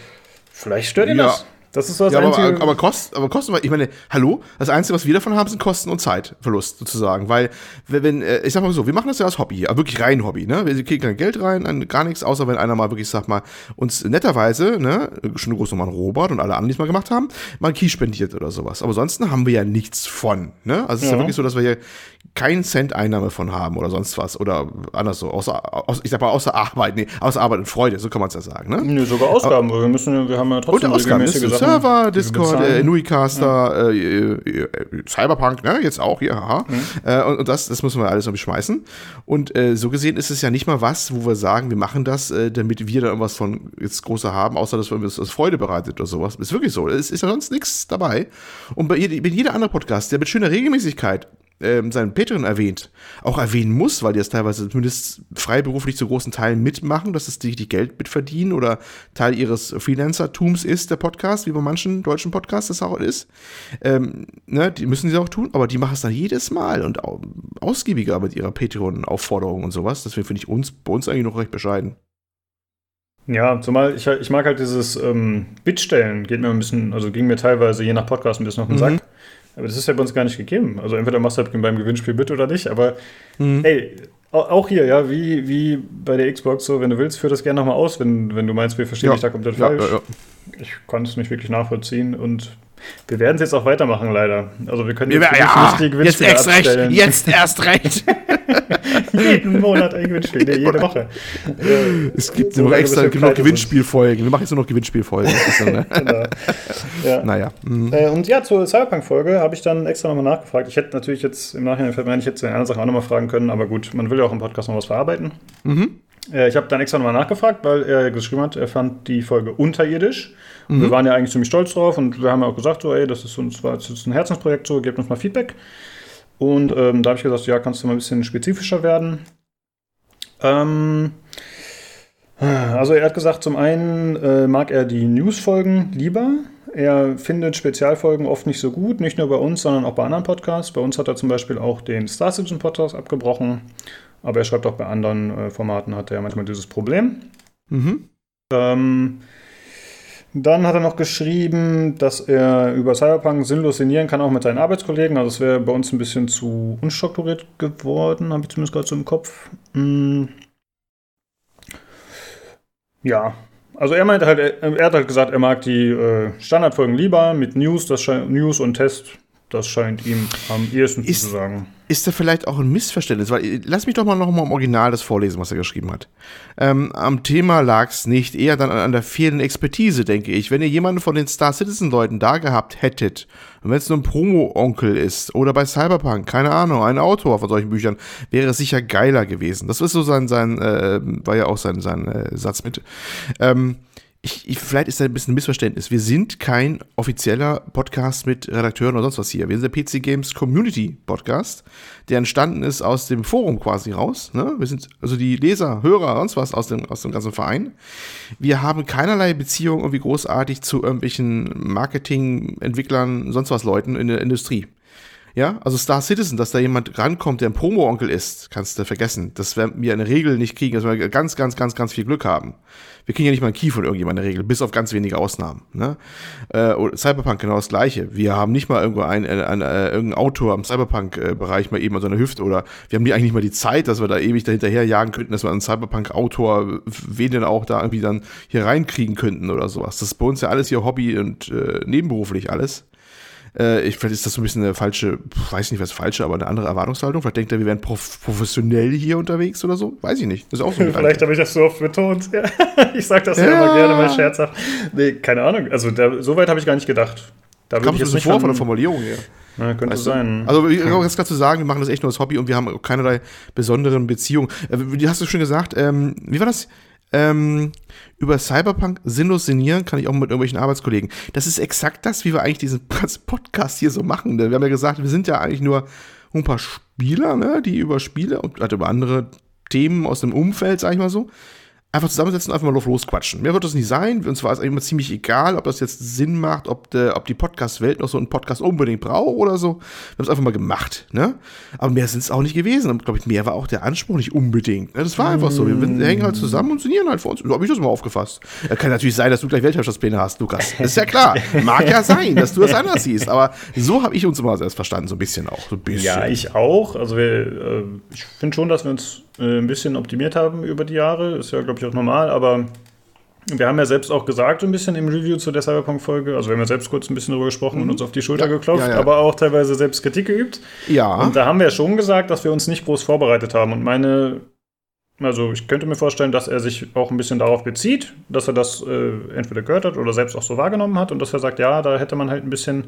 Speaker 1: vielleicht stört ihr
Speaker 2: Ja.
Speaker 1: das. Das ist so das
Speaker 2: Ja, aber,
Speaker 1: Einzige.
Speaker 2: aber, kost, aber Kosten, ich meine, hallo, das Einzige, was wir davon haben, sind Kosten und Zeitverlust sozusagen, weil, wenn, äh, ich sag mal so, wir machen das ja als Hobby, aber wirklich rein Hobby, ne, wir kriegen kein Geld rein, gar nichts, außer wenn einer mal wirklich, sag mal, uns netterweise, ne, schon groß nochmal Robert und alle anderen, die es mal gemacht haben, mal Key spendiert oder sowas, aber ansonsten haben wir ja nichts von, ne, also es ist ja
Speaker 1: Ja.
Speaker 2: wirklich so, dass wir hier keinen Cent Einnahme von haben oder sonst was, oder anders so, außer, ich sag mal, außer Arbeit, nee, außer Arbeit und Freude, so kann man es ja sagen, ne.
Speaker 1: Nö, sogar Ausgaben, weil wir müssen, wir haben ja trotzdem regelmäßige
Speaker 2: Server, Discord, äh, Nuicaster, äh, äh, äh, Cyberpunk, ne, jetzt auch hier, haha.
Speaker 1: Mhm.
Speaker 2: Äh, und, und das, das müssen wir alles noch beschmeißen. Und so gesehen ist es ja nicht mal was, wo wir sagen, wir machen das, damit wir da irgendwas von jetzt großer haben, außer dass wir uns das Freude bereitet oder sowas. Ist wirklich so. Es ist ja sonst nichts dabei. Und bei, bei jeder andere Podcast, der mit schöner Regelmäßigkeit ähm, seinen Patreon erwähnt, auch erwähnen muss, weil die das teilweise zumindest freiberuflich zu großen Teilen mitmachen, dass es die, die Geld mitverdienen oder Teil ihres Freelancer-Tums ist, der Podcast, wie bei manchen deutschen Podcasts das auch ist. Ähm, ne, die müssen sie auch tun, aber die machen es dann jedes Mal und au ausgiebiger mit ihrer Patreon-Aufforderung und sowas. Deswegen finde ich uns bei uns eigentlich noch recht bescheiden.
Speaker 1: Ja, zumal ich, ich mag halt dieses ähm, Bitstellen, geht mir ein bisschen, also ging mir teilweise je nach Podcast ein bisschen auf den
Speaker 2: Mhm.
Speaker 1: Sack. Aber das ist ja bei uns gar nicht gegeben. Also entweder machst du halt beim Gewinnspiel mit oder nicht, aber ey, au- auch hier, ja, wie, wie bei der Xbox, so, wenn du willst, führ das gerne nochmal aus, wenn, wenn du meinst, wir verstehen dich da komplett
Speaker 2: ja,
Speaker 1: falsch.
Speaker 2: ja, ja.
Speaker 1: Ich konnte es nicht wirklich nachvollziehen und wir werden es jetzt auch weitermachen, leider. Also wir können
Speaker 2: Wir,
Speaker 1: jetzt wirklich
Speaker 2: ja,
Speaker 1: nicht die
Speaker 2: jetzt
Speaker 1: Gewinnspiele
Speaker 2: erst recht,
Speaker 1: abstellen.
Speaker 2: jetzt erst recht.
Speaker 1: Jeden Monat ein Gewinnspiel, nee, jede Woche.
Speaker 2: Es gibt
Speaker 1: so
Speaker 2: noch
Speaker 1: lange,
Speaker 2: extra
Speaker 1: wir sind.
Speaker 2: Gewinnspielfolgen. Wir machen jetzt nur noch Gewinnspielfolgen. So, ne?
Speaker 1: Genau. Ja.
Speaker 2: naja. mhm.
Speaker 1: Äh, und ja, zur Cyberpunk-Folge habe ich dann extra nochmal nachgefragt. Ich hätte natürlich jetzt im Nachhinein fällt mir ein, ich hätte zu den anderen Sachen auch nochmal fragen können, aber gut, man will ja auch im Podcast noch was verarbeiten.
Speaker 2: Mhm.
Speaker 1: Äh, ich habe dann extra nochmal nachgefragt, weil er geschrieben hat, er fand die Folge unterirdisch. Und wir waren ja eigentlich ziemlich stolz drauf und wir haben ja auch gesagt, so, ey, das ist uns jetzt ein Herzensprojekt, so, gebt uns mal Feedback. Und ähm, da habe ich gesagt, ja, kannst du mal ein bisschen spezifischer werden. Ähm, also er hat gesagt, zum einen äh, mag er die News-Folgen lieber. Er findet Spezialfolgen oft nicht so gut, nicht nur bei uns, sondern auch bei anderen Podcasts. Bei uns hat er zum Beispiel auch den Star Citizen Podcast abgebrochen, aber er schreibt auch bei anderen äh, Formaten hat er manchmal dieses Problem.
Speaker 2: Mhm.
Speaker 1: Ähm, dann hat er noch geschrieben, dass er über Cyberpunk sinnlos sinnieren kann, auch mit seinen Arbeitskollegen. Also es wäre bei uns ein bisschen zu unstrukturiert geworden, habe ich zumindest gerade so im Kopf. Mm. Ja, also er meinte halt, er, hat halt gesagt, er mag die äh, Standardfolgen lieber mit News, das scheint, News und Test. Das scheint ihm am ehesten
Speaker 2: Ist-
Speaker 1: zu sagen.
Speaker 2: Ist da vielleicht auch ein Missverständnis, weil äh, lass mich doch mal noch mal im Original das vorlesen, was er geschrieben hat. Ähm, am Thema lag es nicht, eher dann an der fehlenden Expertise, denke ich. Wenn ihr jemanden von den Star Citizen Leuten da gehabt hättet, und wenn es nur ein Promo-Onkel ist oder bei Cyberpunk, keine Ahnung, ein Autor von solchen Büchern, wäre es sicher geiler gewesen. Das ist so sein, sein äh, war ja auch sein, sein äh, Satz mit. Ähm, ich, ich, vielleicht ist da ein bisschen ein Missverständnis. Wir sind kein offizieller Podcast mit Redakteuren oder sonst was hier. Wir sind der PC Games Community Podcast, der entstanden ist aus dem Forum quasi raus. Ne? Wir sind also die Leser, Hörer, sonst was aus dem, aus dem ganzen Verein. Wir haben keinerlei Beziehung irgendwie großartig zu irgendwelchen Marketing-Entwicklern, sonst was Leuten in der Industrie. Ja, also Star Citizen, dass da jemand rankommt, der ein Promo-Onkel ist, kannst du vergessen. Das werden wir in der Regel nicht kriegen, dass wir ganz, ganz, ganz, ganz viel Glück haben. Wir kriegen ja nicht mal einen Key von irgendjemandem in der Regel, bis auf ganz wenige Ausnahmen. Ne? Äh, Cyberpunk genau das gleiche. Wir haben nicht mal irgendwo einen, ein, ein, äh, irgendeinen Autor am Cyberpunk-Bereich mal eben an so einer Hüfte oder wir haben die eigentlich nicht mal die Zeit, dass wir da ewig dahinterher jagen könnten, dass wir einen Cyberpunk-Autor, wen denn auch da irgendwie dann hier reinkriegen könnten oder sowas. Das ist bei uns ja alles hier Hobby und äh, nebenberuflich alles. Äh, ich, vielleicht ist das so ein bisschen eine falsche, weiß nicht was falsche, aber eine andere Erwartungshaltung. Vielleicht denkt er, wir wären prof professionell hier unterwegs oder so. Weiß ich nicht. Das ist auch so
Speaker 1: Vielleicht habe ich das so oft betont. Ja. Ich sage das ja.
Speaker 2: Ja.
Speaker 1: immer gerne mal scherzhaft. Nee, keine Ahnung. Also da, so weit habe ich gar nicht gedacht. Da
Speaker 2: Kam
Speaker 1: ich jetzt nicht
Speaker 2: vor von der Formulierung her.
Speaker 1: Na, könnte
Speaker 2: Weißt du?
Speaker 1: sein.
Speaker 2: Also, ich kann ganz klar zu sagen, wir machen das echt nur als Hobby und wir haben keinerlei besonderen Beziehungen. Äh, wie hast du schon gesagt, ähm, wie war das? Ähm, über Cyberpunk sinnlos sinnieren kann ich auch mit irgendwelchen Arbeitskollegen. Das ist exakt das, wie wir eigentlich diesen Podcast hier so machen. Wir haben ja gesagt, wir sind ja eigentlich nur ein paar Spieler, ne, die über Spiele und halt über andere Themen aus dem Umfeld, sag ich mal so, einfach zusammensetzen und einfach mal drauf losquatschen. Mehr wird das nicht sein. Und zwar ist eigentlich immer ziemlich egal, ob das jetzt Sinn macht, ob, de, ob die Podcast-Welt noch so einen Podcast unbedingt braucht oder so. Wir haben es einfach mal gemacht, ne? Aber mehr sind es auch nicht gewesen. Und glaube ich, mehr war auch der Anspruch nicht unbedingt. Ne? Das war einfach so. Wir, wir hängen halt zusammen und sinnieren halt vor uns. So habe ich das mal aufgefasst. Ja, kann natürlich sein, dass du gleich Weltherrschaftspläne hast, Lukas. Das ist ja klar. Mag ja sein, dass du das anders siehst. Aber so habe ich uns immer selbst verstanden, so ein bisschen auch. So ein bisschen.
Speaker 1: Ja, ich auch. Also wir, äh, ich finde schon, dass wir uns äh, ein bisschen optimiert haben über die Jahre. Ist ja, glaube ich, auch normal, aber wir haben ja selbst auch gesagt, ein bisschen im Review zu der Cyberpunk-Folge, also wir haben ja selbst kurz ein bisschen darüber gesprochen mhm. und uns auf die Schulter ja, geklopft, ja, ja. aber auch teilweise selbst Kritik geübt.
Speaker 2: Ja.
Speaker 1: Und da haben wir ja schon gesagt, dass wir uns nicht groß vorbereitet haben. Und meine, also ich könnte mir vorstellen, dass er sich auch ein bisschen darauf bezieht, dass er das äh, entweder gehört hat oder selbst auch so wahrgenommen hat und dass er sagt, ja, da hätte man halt ein bisschen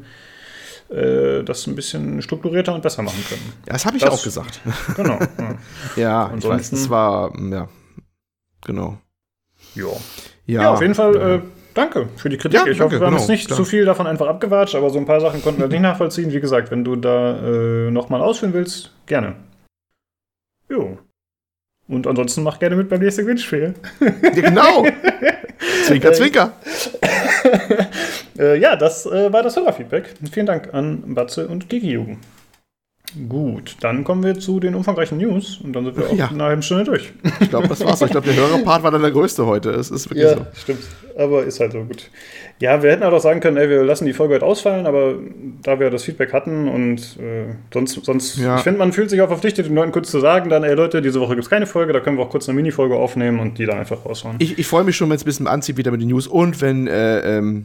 Speaker 1: äh, das ein bisschen strukturierter und besser machen können.
Speaker 2: Ja, das habe ich das, auch gesagt.
Speaker 1: Genau.
Speaker 2: Ja, ja ich weiß, das war, ja, genau.
Speaker 1: Jo. Ja. ja, auf jeden Fall. Äh, danke für die Kritik. Ja, ich danke, hoffe, wir haben genau, jetzt nicht klar. zu viel davon einfach abgewatscht, aber so ein paar Sachen konnten wir nicht nachvollziehen. Wie gesagt, wenn du da äh, nochmal ausführen willst, gerne. Jo. Und ansonsten mach gerne mit beim nächsten Gewinnspiel.
Speaker 2: Ja, genau. zwinker, zwinker.
Speaker 1: Äh, ja, das äh, war das Hörerfeedback. Vielen Dank an Batze und Digi-Jugend. Gut, dann kommen wir zu den umfangreichen News und dann sind wir auch ja. in einer halben Stunde durch.
Speaker 2: Ich glaube, das war's. Ich glaube, der Hörerpart war dann der größte heute. Es ist
Speaker 1: wirklich ja, so. stimmt. Aber ist halt so gut. Ja, wir hätten halt auch sagen können, ey, wir lassen die Folge heute ausfallen, aber da wir das Feedback hatten und äh, sonst, sonst ja. ich finde, man fühlt sich auch verpflichtet, den Leuten kurz zu sagen, dann, ey Leute, diese Woche gibt es keine Folge, da können wir auch kurz eine Mini-Folge aufnehmen und die dann einfach raushauen.
Speaker 2: Ich, ich freue mich schon, wenn es ein bisschen anzieht wieder mit den News und wenn äh, ähm,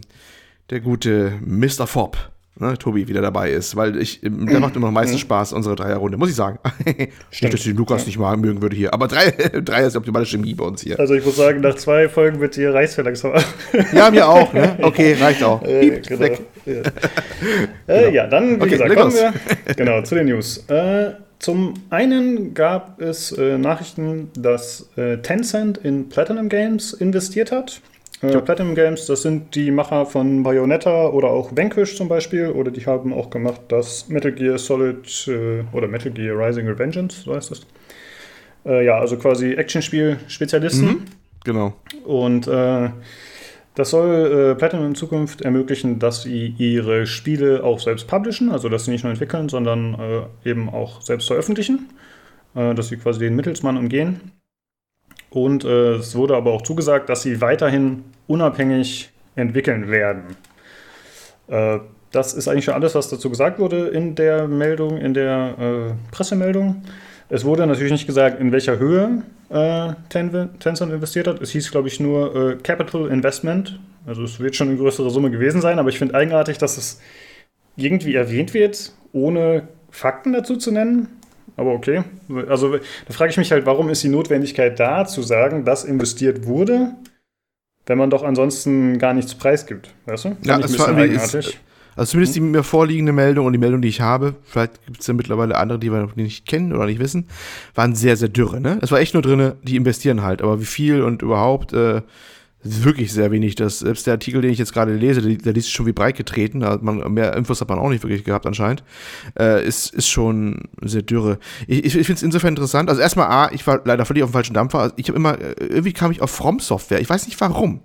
Speaker 2: der gute Mr. Fopp ne, Tobi wieder dabei ist, weil ich, der macht immer noch meistens mhm. Spaß, unsere Dreierrunde, muss ich sagen. Nicht, dass ich den Lukas ja. nicht mal mögen würde hier, aber drei, Dreier ist die optimale Chemie bei uns hier.
Speaker 1: Also ich muss sagen, nach zwei Folgen wird hier mir langsam
Speaker 2: Ja, mir auch, ne? Okay, reicht auch. Äh,
Speaker 1: genau. Weg. Ja. Äh, genau. ja, dann, wie okay, gesagt, kommen wir genau, zu den News. Äh, zum einen gab es äh, Nachrichten, dass äh, Tencent in Platinum Games investiert hat. Äh, Platinum Games, das sind die Macher von Bayonetta oder auch Vanquish zum Beispiel. Oder die haben auch gemacht das Metal Gear Solid äh, oder Metal Gear Rising Revengeance, so heißt das. Äh, ja, also quasi Actionspiel-Spezialisten. Mhm,
Speaker 2: genau.
Speaker 1: Und äh, das soll äh, Platinum in Zukunft ermöglichen, dass sie ihre Spiele auch selbst publishen, also dass sie nicht nur entwickeln, sondern äh, eben auch selbst veröffentlichen, äh, dass sie quasi den Mittelsmann umgehen. Und äh, es wurde aber auch zugesagt, dass sie weiterhin unabhängig entwickeln werden. Äh, das ist eigentlich schon alles, was dazu gesagt wurde in der Meldung, in der äh, Pressemeldung. Es wurde natürlich nicht gesagt, in welcher Höhe äh, Tencent investiert hat. Es hieß, glaube ich, nur Capital Investment. Also es wird schon eine größere Summe gewesen sein, aber ich finde eigenartig, dass es irgendwie erwähnt wird, ohne Fakten dazu zu nennen. Aber okay. Also da frage ich mich halt, warum ist die Notwendigkeit da, zu sagen, dass investiert wurde, wenn man doch ansonsten gar nichts preisgibt, weißt du?
Speaker 2: Ja, es war ist, also zumindest die mir vorliegende Meldung und die Meldung, die ich habe, vielleicht gibt es ja mittlerweile andere, die wir noch nicht kennen oder nicht wissen, waren sehr, sehr dürre. Ne? Es war echt nur drin, die investieren halt, aber wie viel und überhaupt äh, wirklich sehr wenig. Das, selbst der Artikel, den ich jetzt gerade lese, der, der liest schon wie breit getreten. Da man, mehr Infos hat man auch nicht wirklich gehabt anscheinend. Äh, ist, ist schon sehr dürre. Ich, ich, ich finde es insofern interessant. Also erstmal A, ich war leider völlig auf dem falschen Dampfer. Also ich habe immer, äh, irgendwie kam ich auf From Software. Ich weiß nicht warum.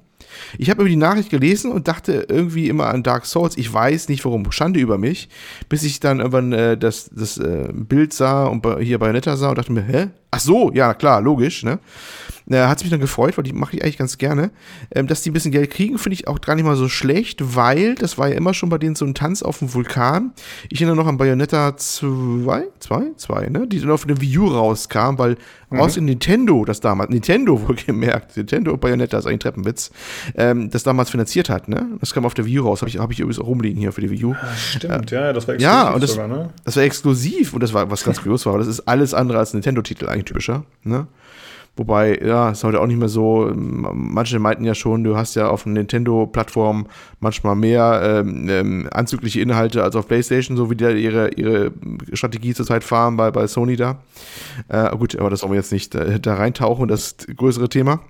Speaker 2: Ich habe über die Nachricht gelesen und dachte irgendwie immer an Dark Souls. Ich weiß nicht warum. Schande über mich. Bis ich dann irgendwann äh, das, das äh, Bild sah und hier bei Netter sah und dachte mir, hä? Ach so, ja, klar, logisch, ne? Äh, hat mich dann gefreut, weil die mache ich eigentlich ganz gerne. Ähm, dass die ein bisschen Geld kriegen, finde ich auch gar nicht mal so schlecht, weil das war ja immer schon bei denen so ein Tanz auf dem Vulkan. Ich erinnere noch an Bayonetta 2, 2, 2, ne? Die dann auf dem Wii U rauskam, weil mhm. aus in Nintendo, das damals, Nintendo wohlgemerkt, Nintendo Bayonetta ist eigentlich ein Treppenwitz, ähm, das damals finanziert hat, ne? Das kam auf der Wii U raus, habe ich, hab ich übrigens auch rumliegen hier für die Wii U.
Speaker 1: Ah, stimmt, äh, ja, das war
Speaker 2: exklusiv ja, und das, sogar, ne? Das war exklusiv und das war was ganz kurios war, das ist alles andere als Nintendo-Titel eigentlich typischer, ne? Wobei, ja, ist heute auch nicht mehr so. Manche meinten ja schon, du hast ja auf Nintendo-Plattform manchmal mehr ähm, ähm, anzügliche Inhalte als auf PlayStation, so wie die ihre, ihre Strategie zurzeit fahren bei, bei Sony da. Äh, gut, aber das wollen wir jetzt nicht äh, da reintauchen, das größere Thema.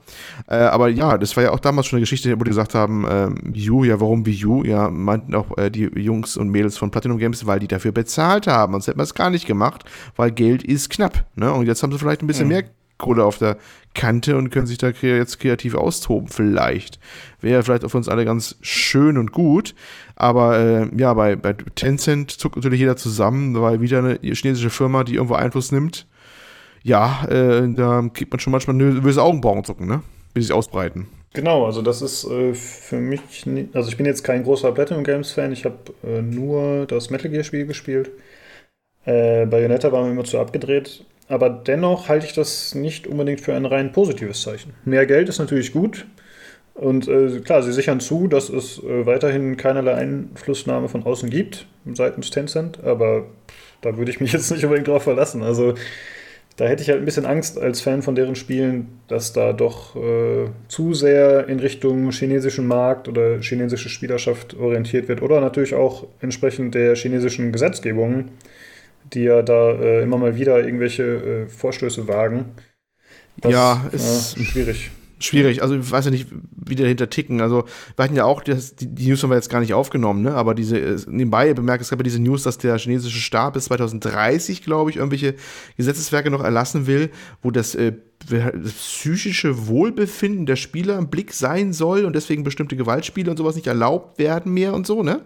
Speaker 2: Äh, aber ja, das war ja auch damals schon eine Geschichte, wo die gesagt haben, äh, Wii U, ja, warum Wii U? Ja, meinten auch äh, die Jungs und Mädels von Platinum Games, weil die dafür bezahlt haben. Sonst hätten wir es gar nicht gemacht, weil Geld ist knapp. Ne? Und jetzt haben sie vielleicht ein bisschen mhm. mehr Kohle auf der Kante und können sich da jetzt kreativ austoben. Vielleicht. Wäre vielleicht auf uns alle ganz schön und gut. Aber äh, ja, bei, bei Tencent zuckt natürlich jeder zusammen, weil wieder eine chinesische Firma, die irgendwo Einfluss nimmt. Ja, äh, da kriegt man schon manchmal nervöse Augenbrauen zucken, ne? Wie sie sich ausbreiten.
Speaker 1: Genau, also das ist äh, für mich, nie, also ich bin jetzt kein großer Platinum Games Fan, ich habe äh, nur das Metal Gear Spiel gespielt. Äh, Bayonetta war mir immer zu abgedreht, aber dennoch halte ich das nicht unbedingt für ein rein positives Zeichen. Mehr Geld ist natürlich gut. Und äh, klar, sie sichern zu, dass es äh, weiterhin keinerlei Einflussnahme von außen gibt, seitens Tencent, aber da würde ich mich jetzt nicht unbedingt drauf verlassen. Also da hätte ich halt ein bisschen Angst als Fan von deren Spielen, dass da doch äh, zu sehr in Richtung chinesischen Markt oder chinesische Spielerschaft orientiert wird oder natürlich auch entsprechend der chinesischen Gesetzgebung die ja da äh, immer mal wieder irgendwelche äh, Vorstöße wagen.
Speaker 2: Das, ja, ist äh, schwierig. Schwierig, also ich weiß ja nicht, wie die dahinter ticken. Also wir hatten ja auch, das, die, die, News haben wir jetzt gar nicht aufgenommen, ne? aber diese, nebenbei bemerkt, es gab ja diese News, dass der chinesische Staat bis 2030, glaube ich, irgendwelche Gesetzeswerke noch erlassen will, wo das, äh, das psychische Wohlbefinden der Spieler im Blick sein soll und deswegen bestimmte Gewaltspiele und sowas nicht erlaubt werden mehr und so, ne?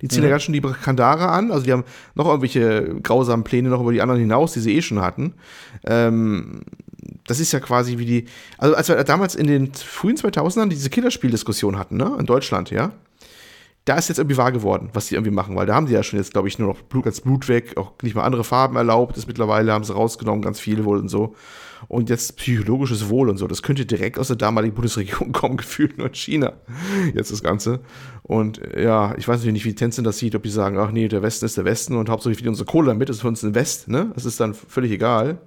Speaker 2: Die ziehen ja, ja ganz schön die Kandare an. Also die haben noch irgendwelche grausamen Pläne noch über die anderen hinaus, die sie eh schon hatten. Ähm, das ist ja quasi wie die, also als wir damals in den frühen 2000ern diese Killerspieldiskussion hatten, ne, in Deutschland, ja, da ist jetzt irgendwie wahr geworden, was die irgendwie machen, weil da haben die ja schon jetzt, glaube ich, nur noch Blut, ganz Blut weg, auch nicht mal andere Farben erlaubt, ist mittlerweile, haben sie rausgenommen, ganz viel wohl und so. Und jetzt psychologisches Wohl und so, das könnte direkt aus der damaligen Bundesregierung kommen, gefühlt nur in China. Jetzt das Ganze. Und ja, ich weiß natürlich nicht, wie Tencent das sieht, ob die sagen, ach nee, der Westen ist der Westen und hauptsächlich wie unsere Kohle damit ist für uns ein West, ne? Das ist dann völlig egal.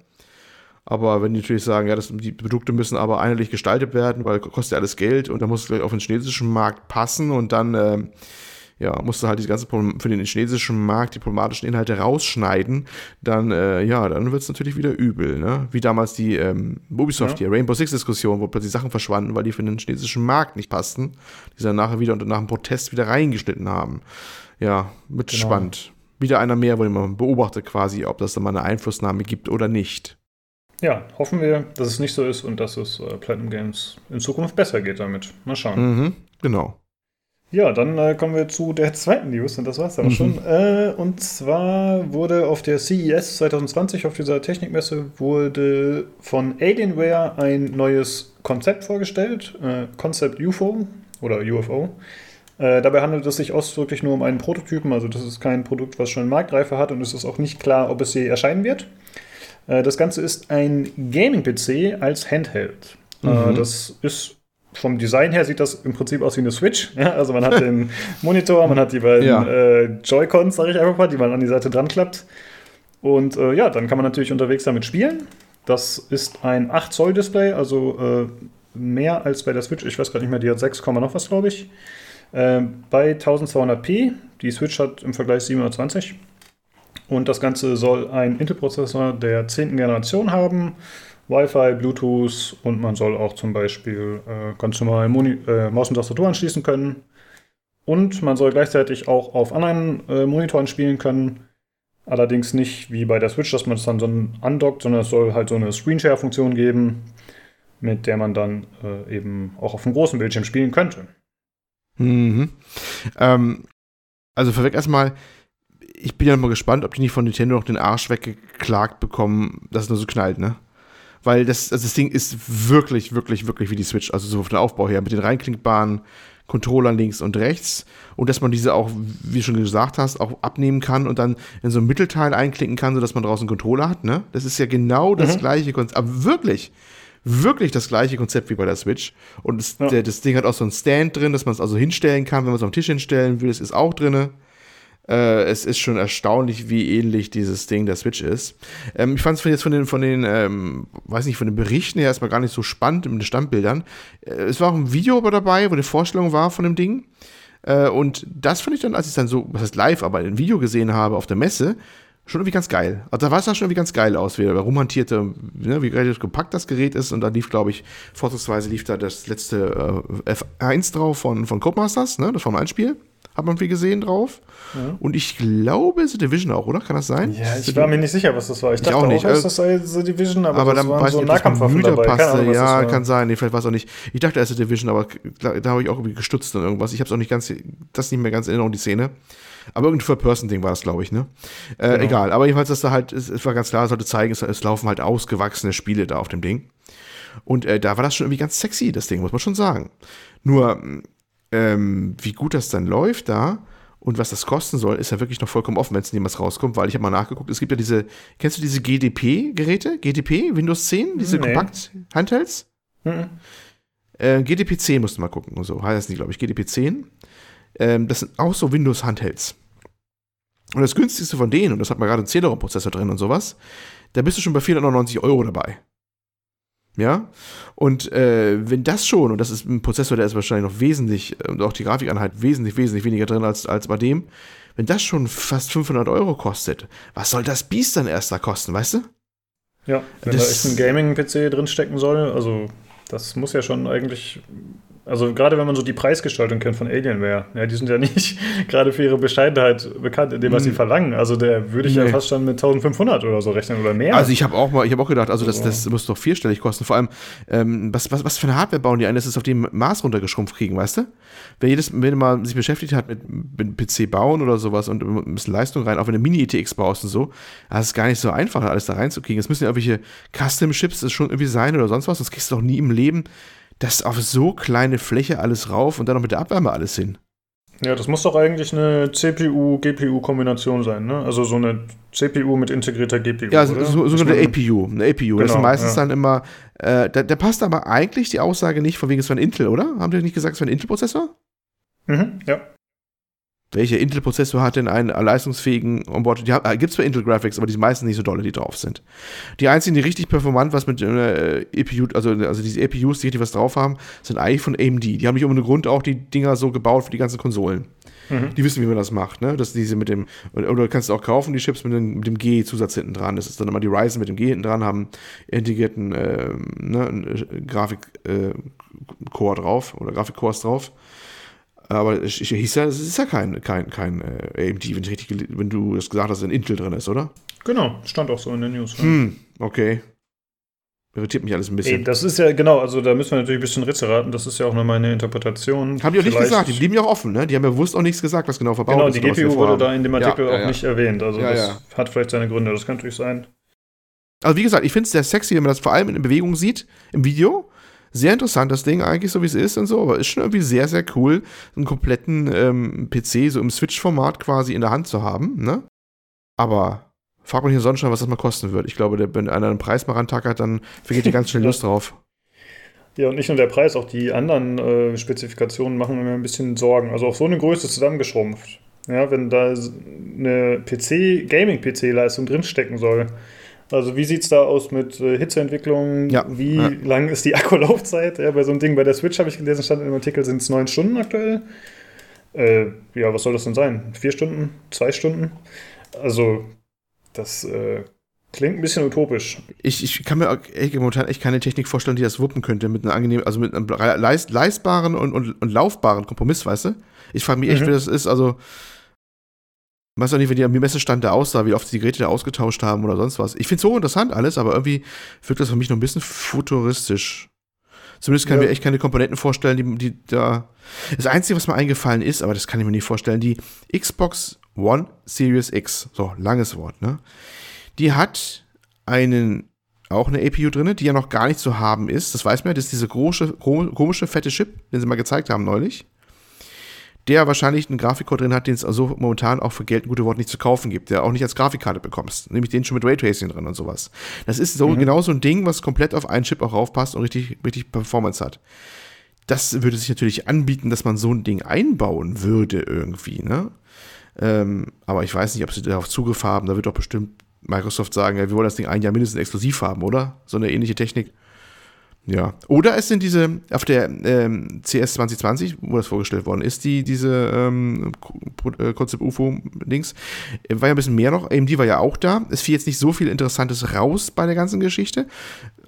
Speaker 2: Aber wenn die natürlich sagen, ja, das, die Produkte müssen aber einheitlich gestaltet werden, weil kostet ja alles Geld und da muss es auf den chinesischen Markt passen und dann äh, ja, musst du halt die ganze für den chinesischen Markt die problematischen Inhalte rausschneiden, dann äh, ja, dann wird es natürlich wieder übel, ne? Wie damals die ähm, Ubisoft ja. hier, Rainbow Six Diskussion, wo plötzlich Sachen verschwanden, weil die für den chinesischen Markt nicht passten, die sie dann nachher wieder und nach einem Protest wieder reingeschnitten haben. Ja, mit genau. spannend. Wieder einer mehr, wo man beobachtet quasi, ob das dann mal eine Einflussnahme gibt oder nicht.
Speaker 1: Ja, hoffen wir, dass es nicht so ist und dass es äh, Platinum Games in Zukunft besser geht damit. Mal schauen.
Speaker 2: Mhm, genau.
Speaker 1: Ja, dann äh, kommen wir zu der zweiten News und das war's dann mhm. schon. Äh, und zwar wurde auf der CES 2020, auf dieser Technikmesse, wurde von Alienware ein neues Konzept vorgestellt, äh, Concept UFO oder UFO. Äh, dabei handelt es sich ausdrücklich nur um einen Prototypen, also das ist kein Produkt, was schon Marktreife hat und es ist auch nicht klar, ob es je erscheinen wird. Äh, das Ganze ist ein Gaming-PC als Handheld. Äh, mhm. Das ist vom Design her sieht das im Prinzip aus wie eine Switch. Ja? Also man hat den Monitor, man hat die beiden ja. äh, Joy-Cons, sage ich einfach mal, die man an die Seite dran klappt. Und äh, ja, dann kann man natürlich unterwegs damit spielen. Das ist ein 8 Zoll Display, also äh, mehr als bei der Switch. Ich weiß gerade nicht mehr, die hat 6, noch was, glaube ich. Ähm, bei 1200p. Die Switch hat im Vergleich 720. Und das Ganze soll einen Intel-Prozessor der 10. Generation haben, Wi-Fi, Bluetooth und man soll auch zum Beispiel äh, ganz normal Moni äh, Maus und Tastatur anschließen können. Und man soll gleichzeitig auch auf anderen äh, Monitoren spielen können. Allerdings nicht wie bei der Switch, dass man es dann so andockt, sondern es soll halt so eine Screenshare-Funktion geben, mit der man dann äh, eben auch auf dem großen Bildschirm spielen könnte.
Speaker 2: Mhm. Ähm, also vorweg erstmal, ich bin ja mal gespannt, ob die nicht von Nintendo noch den Arsch weggeklagt bekommen, dass es nur so knallt, ne? Weil das, also das Ding ist wirklich, wirklich, wirklich wie die Switch, also so von der Aufbau her, mit den reinklickbaren Controllern links und rechts und dass man diese auch, wie du schon gesagt hast, auch abnehmen kann und dann in so ein Mittelteil einklicken kann, sodass man draußen einen Controller hat, ne? Das ist ja genau das mhm. gleiche Konzept, aber wirklich, wirklich das gleiche Konzept wie bei der Switch. Und das, ja. der, das Ding hat auch so einen Stand drin, dass man es also hinstellen kann, wenn man es auf den Tisch hinstellen will, das ist auch drin. Äh, es ist schon erstaunlich, wie ähnlich dieses Ding der Switch ist. Ähm, ich fand es jetzt von den, von den ähm, weiß nicht, von den Berichten her erstmal gar nicht so spannend mit den Standbildern. Äh, es war auch ein Video dabei, wo eine Vorstellung war von dem Ding. Äh, und das fand ich dann, als ich es dann so, was heißt live, aber ein Video gesehen habe auf der Messe, schon irgendwie ganz geil. Also da war es schon irgendwie ganz geil aus, wie er rumhantierte, ne, wie relativ gepackt das Gerät ist. Und dann lief, glaube ich, vorzugsweise lief da das letzte äh, F1 drauf von, von Codemasters, ne, das Formel 1 Hat man viel gesehen drauf. Ja. Und ich glaube, The Division auch, oder? Kann das sein?
Speaker 1: Ja, ich war mir nicht sicher, was das war. Ich, ich dachte
Speaker 2: auch, nicht.
Speaker 1: auch, dass das sei The Division, aber,
Speaker 2: aber das
Speaker 1: dann
Speaker 2: waren so Nahkampfwaffen dabei. Passte. Ahnung, ja, kann sein. Nee, vielleicht war es auch nicht. Ich dachte, es ist The Division, aber da, da habe ich auch irgendwie gestutzt und irgendwas. Ich habe es auch nicht ganz, das nicht mehr ganz in Erinnerung, die Szene. Aber irgendein Third-Person-Ding war das, glaube ich, ne? Äh, genau. Egal. Aber jedenfalls, dass da halt, es, es war ganz klar, es sollte zeigen, es, es, laufen halt ausgewachsene Spiele da auf dem Ding. Und äh, da war das schon irgendwie ganz sexy, das Ding, muss man schon sagen. Nur, ähm, wie gut das dann läuft da und was das kosten soll, ist ja wirklich noch vollkommen offen, wenn es niemals rauskommt, weil ich habe mal nachgeguckt, es gibt ja diese, kennst du diese GDP-Geräte? GDP, Windows 10, diese nee. Kompakt-Handhelds? Mhm. Äh, GDP 10 musst du mal gucken, so heißt das nicht, glaube ich, GDP 10. Ähm, das sind auch so Windows-Handhelds. Und das günstigste von denen, und das hat man gerade einen Celeron-Prozessor drin und sowas, da bist du schon bei 490 Euro dabei. Ja, und äh, wenn das schon, und das ist ein Prozessor, der ist wahrscheinlich noch wesentlich, und auch die Grafikeinheit wesentlich, wesentlich weniger drin als, als bei dem, wenn das schon fast 500 Euro kostet, was soll das Biest dann erst da kosten, weißt du?
Speaker 1: Ja, wenn das, da echt ein Gaming-PC drinstecken soll, also das muss ja schon eigentlich also gerade wenn man so die Preisgestaltung kennt von Alienware, ja, die sind ja nicht gerade für ihre Bescheidenheit bekannt in dem, was sie hm. verlangen. Also der würde ich nee. ja fast schon mit 1500 oder so rechnen oder mehr.
Speaker 2: Also ich habe auch mal, ich habe auch gedacht, also das, das muss doch vierstellig kosten. Vor allem, ähm, was, was, was für eine Hardware bauen die ein, dass es auf dem Maß runtergeschrumpft kriegen, weißt du? Wer jedes, wenn man sich beschäftigt hat mit, mit PC bauen oder sowas und ein bisschen Leistung rein, auch wenn du Mini-ETX baust und so, das ist gar nicht so einfach, alles da reinzukriegen. Es müssen ja irgendwelche Custom-Chips schon irgendwie sein oder sonst was, sonst kriegst du doch nie im Leben das auf so kleine Fläche alles rauf und dann noch mit der Abwärme alles hin.
Speaker 1: Ja, das muss doch eigentlich eine CPU-GPU-Kombination sein, ne? Also so eine CPU mit integrierter GPU.
Speaker 2: Ja, so, so, so eine APU. Eine APU. Genau, das ist meistens ja. dann immer. Äh, da, da, passt aber eigentlich die Aussage nicht, von wegen es war ein Intel, oder? Haben die nicht gesagt, es war ein Intel-Prozessor?
Speaker 1: Mhm, ja.
Speaker 2: Welcher Intel-Prozessor hat denn einen leistungsfähigen Onboard? Die äh, gibt es für Intel Graphics, aber die meisten nicht so dolle, die drauf sind. Die einzigen, die richtig performant was mit äh, EPU, also, also diese EPUs, die richtig was drauf haben, sind eigentlich von AMD. Die haben nicht ohne Grund auch die Dinger so gebaut für die ganzen Konsolen. Mhm. Die wissen, wie man das macht, ne? Dass diese mit dem, oder kannst du auch kaufen, die Chips mit dem, mit dem G-Zusatz hinten dran. Das ist dann immer die Ryzen mit dem G hinten dran, haben integrierten äh, ne, Grafik-Core äh, drauf oder Grafik-Cores drauf. Aber ich, ich hieß ja, es ist ja kein, kein, kein äh, AMD, wenn, ich richtig, wenn du das gesagt hast, dass ein Intel drin ist, oder?
Speaker 1: Genau, stand auch so in der News.
Speaker 2: Hm, okay. Irritiert mich alles ein bisschen. Ey,
Speaker 1: das ist ja, genau, also da müssen wir natürlich ein bisschen Ritze raten. Das ist ja auch nur meine Interpretation.
Speaker 2: Haben die auch nicht gesagt, die blieben ja auch offen, ne? Die haben ja bewusst auch nichts gesagt, was genau verbaut
Speaker 1: genau,
Speaker 2: ist.
Speaker 1: Genau, die GPU wurde da in dem Artikel ja, ja, auch nicht erwähnt. Also das hat vielleicht seine Gründe, das kann natürlich sein.
Speaker 2: Also wie gesagt, ich finde es sehr sexy, wenn man das vor allem in Bewegung sieht, im Video. Sehr interessant, das Ding eigentlich, so wie es ist und so, aber ist schon irgendwie sehr, sehr cool, einen kompletten ähm, PC so im Switch-Format quasi in der Hand zu haben, ne? Aber frag mich hier sonst schon, was das mal kosten wird. Ich glaube, der, wenn einer einen Preis mal rantackert, dann vergeht dir ganz schnell Lust drauf.
Speaker 1: Ja, und nicht nur der Preis, auch die anderen äh, Spezifikationen machen mir ein bisschen Sorgen. Also auf so eine Größe zusammengeschrumpft. Ja, wenn da eine PC, Gaming-PC-Leistung drinstecken soll, also wie sieht es da aus mit äh, Hitzeentwicklung? Ja, wie ja. lang ist die Akkulaufzeit? Ja, bei so einem Ding, bei der Switch habe ich gelesen, stand im Artikel, sind es neun Stunden aktuell. Äh, ja, was soll das denn sein? Vier Stunden? Zwei Stunden? Also, das äh, klingt ein bisschen utopisch.
Speaker 2: Ich, ich kann mir momentan echt keine Technik vorstellen, die das wuppen könnte mit einer angenehmen, also mit einem leist, leistbaren und, und, und laufbaren Kompromiss, weißt du? Ich frage mich echt, mhm. wie das ist. Also, ich weiß auch nicht, wie die am Messestand da aussah, wie oft die Geräte da ausgetauscht haben oder sonst was. Ich finde es so interessant alles, aber irgendwie wirkt das für mich noch ein bisschen futuristisch. Zumindest kann ja. ich mir echt keine Komponenten vorstellen, die, die da. Das Einzige, was mir eingefallen ist, aber das kann ich mir nicht vorstellen, die Xbox One Series X, so langes Wort, ne? Die hat einen, auch eine APU drin, die ja noch gar nicht zu haben ist. Das weiß man ja, das ist diese große, komische, fette Chip, den sie mal gezeigt haben neulich der wahrscheinlich einen Grafikcode drin hat, den es also momentan auch für Geld ein gutes Wort nicht zu kaufen gibt, der auch nicht als Grafikkarte bekommst, nämlich den schon mit Raytracing drin und sowas. Das ist so mhm. genau so ein Ding, was komplett auf einen Chip auch raufpasst und richtig, richtig Performance hat. Das würde sich natürlich anbieten, dass man so ein Ding einbauen würde irgendwie, ne? Ähm, aber ich weiß nicht, ob sie darauf Zugriff haben. Da wird doch bestimmt Microsoft sagen, ja, wir wollen das Ding ein Jahr mindestens exklusiv haben, oder? So eine ähnliche Technik. Ja. Oder es sind diese, auf der ähm, CS 2020, wo das vorgestellt worden ist, die, diese ähm, Konzept UFO-Dings, war ja ein bisschen mehr noch. AMD war ja auch da. Es fiel jetzt nicht so viel Interessantes raus bei der ganzen Geschichte.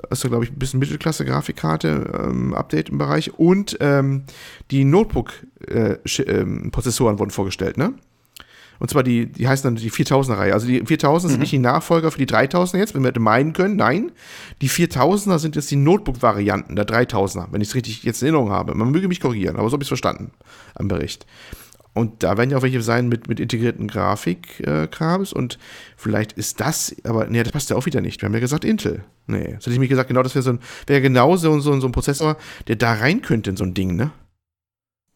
Speaker 2: Also, glaube ich, ein bisschen Mittelklasse-Grafikkarte, ähm, Update im Bereich. Und ähm, die Notebook-Prozessoren äh, ähm, wurden vorgestellt, ne? Und zwar die, die heißen dann die 4000er-Reihe. Also die 4000 mhm. sind nicht die Nachfolger für die 3000er jetzt, wenn wir hätte meinen können. Nein, die 4000er sind jetzt die Notebook-Varianten der 3000er, wenn ich es richtig jetzt in Erinnerung habe. Man möge mich korrigieren, aber so habe ich es verstanden am Bericht. Und da werden ja auch welche sein mit, mit integrierten Grafikkrams äh, und vielleicht ist das, aber nee, das passt ja auch wieder nicht. Wir haben ja gesagt Intel. Nee, das hätte ich mir gesagt, genau, das wäre so ein, wäre genau so, so, so ein Prozessor, der da rein könnte in so ein Ding, ne?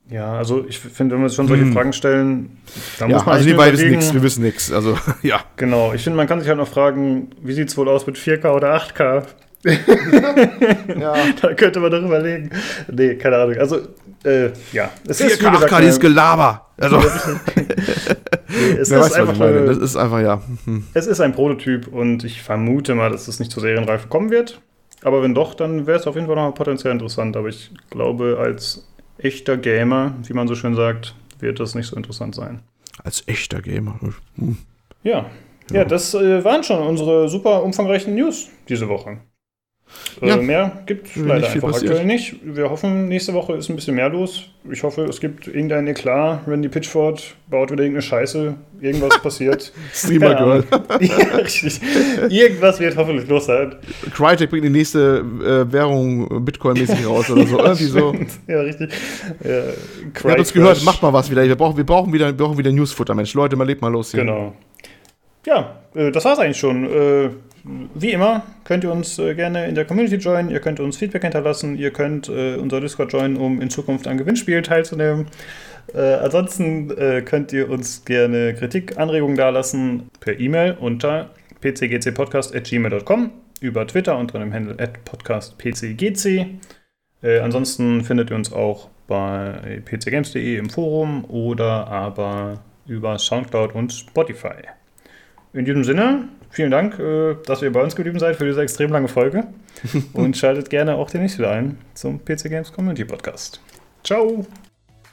Speaker 1: Ja, also ich finde, wenn wir schon solche hm. Fragen stellen,
Speaker 2: dann ja, muss man. Also die beiden wissen nichts, wir wissen nichts. Also, ja.
Speaker 1: Genau, ich finde, man kann sich halt noch fragen, wie sieht es wohl aus mit 4K oder 8K? ja. Da könnte man doch überlegen. Nee, keine Ahnung. Also, äh, ja.
Speaker 2: Es 4K, ist, 8K, dieses Gelaber. Also.
Speaker 1: nee, es ist weiß, einfach, eine, das ist einfach, ja. Hm. Es ist ein Prototyp und ich vermute mal, dass es nicht zur Serienreife kommen wird. Aber wenn doch, dann wäre es auf jeden Fall noch potenziell interessant. Aber ich glaube, als echter Gamer, wie man so schön sagt, wird das nicht so interessant sein.
Speaker 2: Als echter Gamer.
Speaker 1: Hm. Ja. ja. Ja, das äh, waren schon unsere super umfangreichen News diese Woche. Äh, ja. mehr gibt es leider einfach passiert. aktuell nicht. Wir hoffen, nächste Woche ist ein bisschen mehr los. Ich hoffe, es gibt irgendein Eklat. Randy Pitchford baut wieder irgendeine Scheiße. Irgendwas passiert. Streamer Girl. ja, richtig. Irgendwas wird hoffentlich los sein.
Speaker 2: Crytek bringt die nächste äh, Währung Bitcoin-mäßig raus oder so. Irgendwie so. Ja, richtig. Ja, Ihr habt uns gehört, macht mal was wieder. Wir brauchen, wir brauchen wieder, wir brauchen wieder Newsfutter, Mensch. Leute, mal lebt mal los
Speaker 1: hier. Genau. Ja, äh, das war's eigentlich schon. Äh, wie immer könnt ihr uns äh, gerne in der Community joinen, ihr könnt uns Feedback hinterlassen, ihr könnt äh, unser Discord joinen, um in Zukunft an Gewinnspielen teilzunehmen. Äh, ansonsten äh, könnt ihr uns gerne Kritik, Anregungen dalassen per E-Mail unter pcgcpodcast.gmail.com, über Twitter unter dem Handle podcastpcgc. Äh, ansonsten findet ihr uns auch bei pcgames.de im Forum oder aber über Soundcloud und Spotify. In diesem Sinne, vielen Dank, äh, dass ihr bei uns geblieben seid für diese extrem lange Folge. Und schaltet gerne auch demnächst wieder ein zum PC Games Community Podcast. Ciao.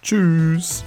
Speaker 2: Tschüss.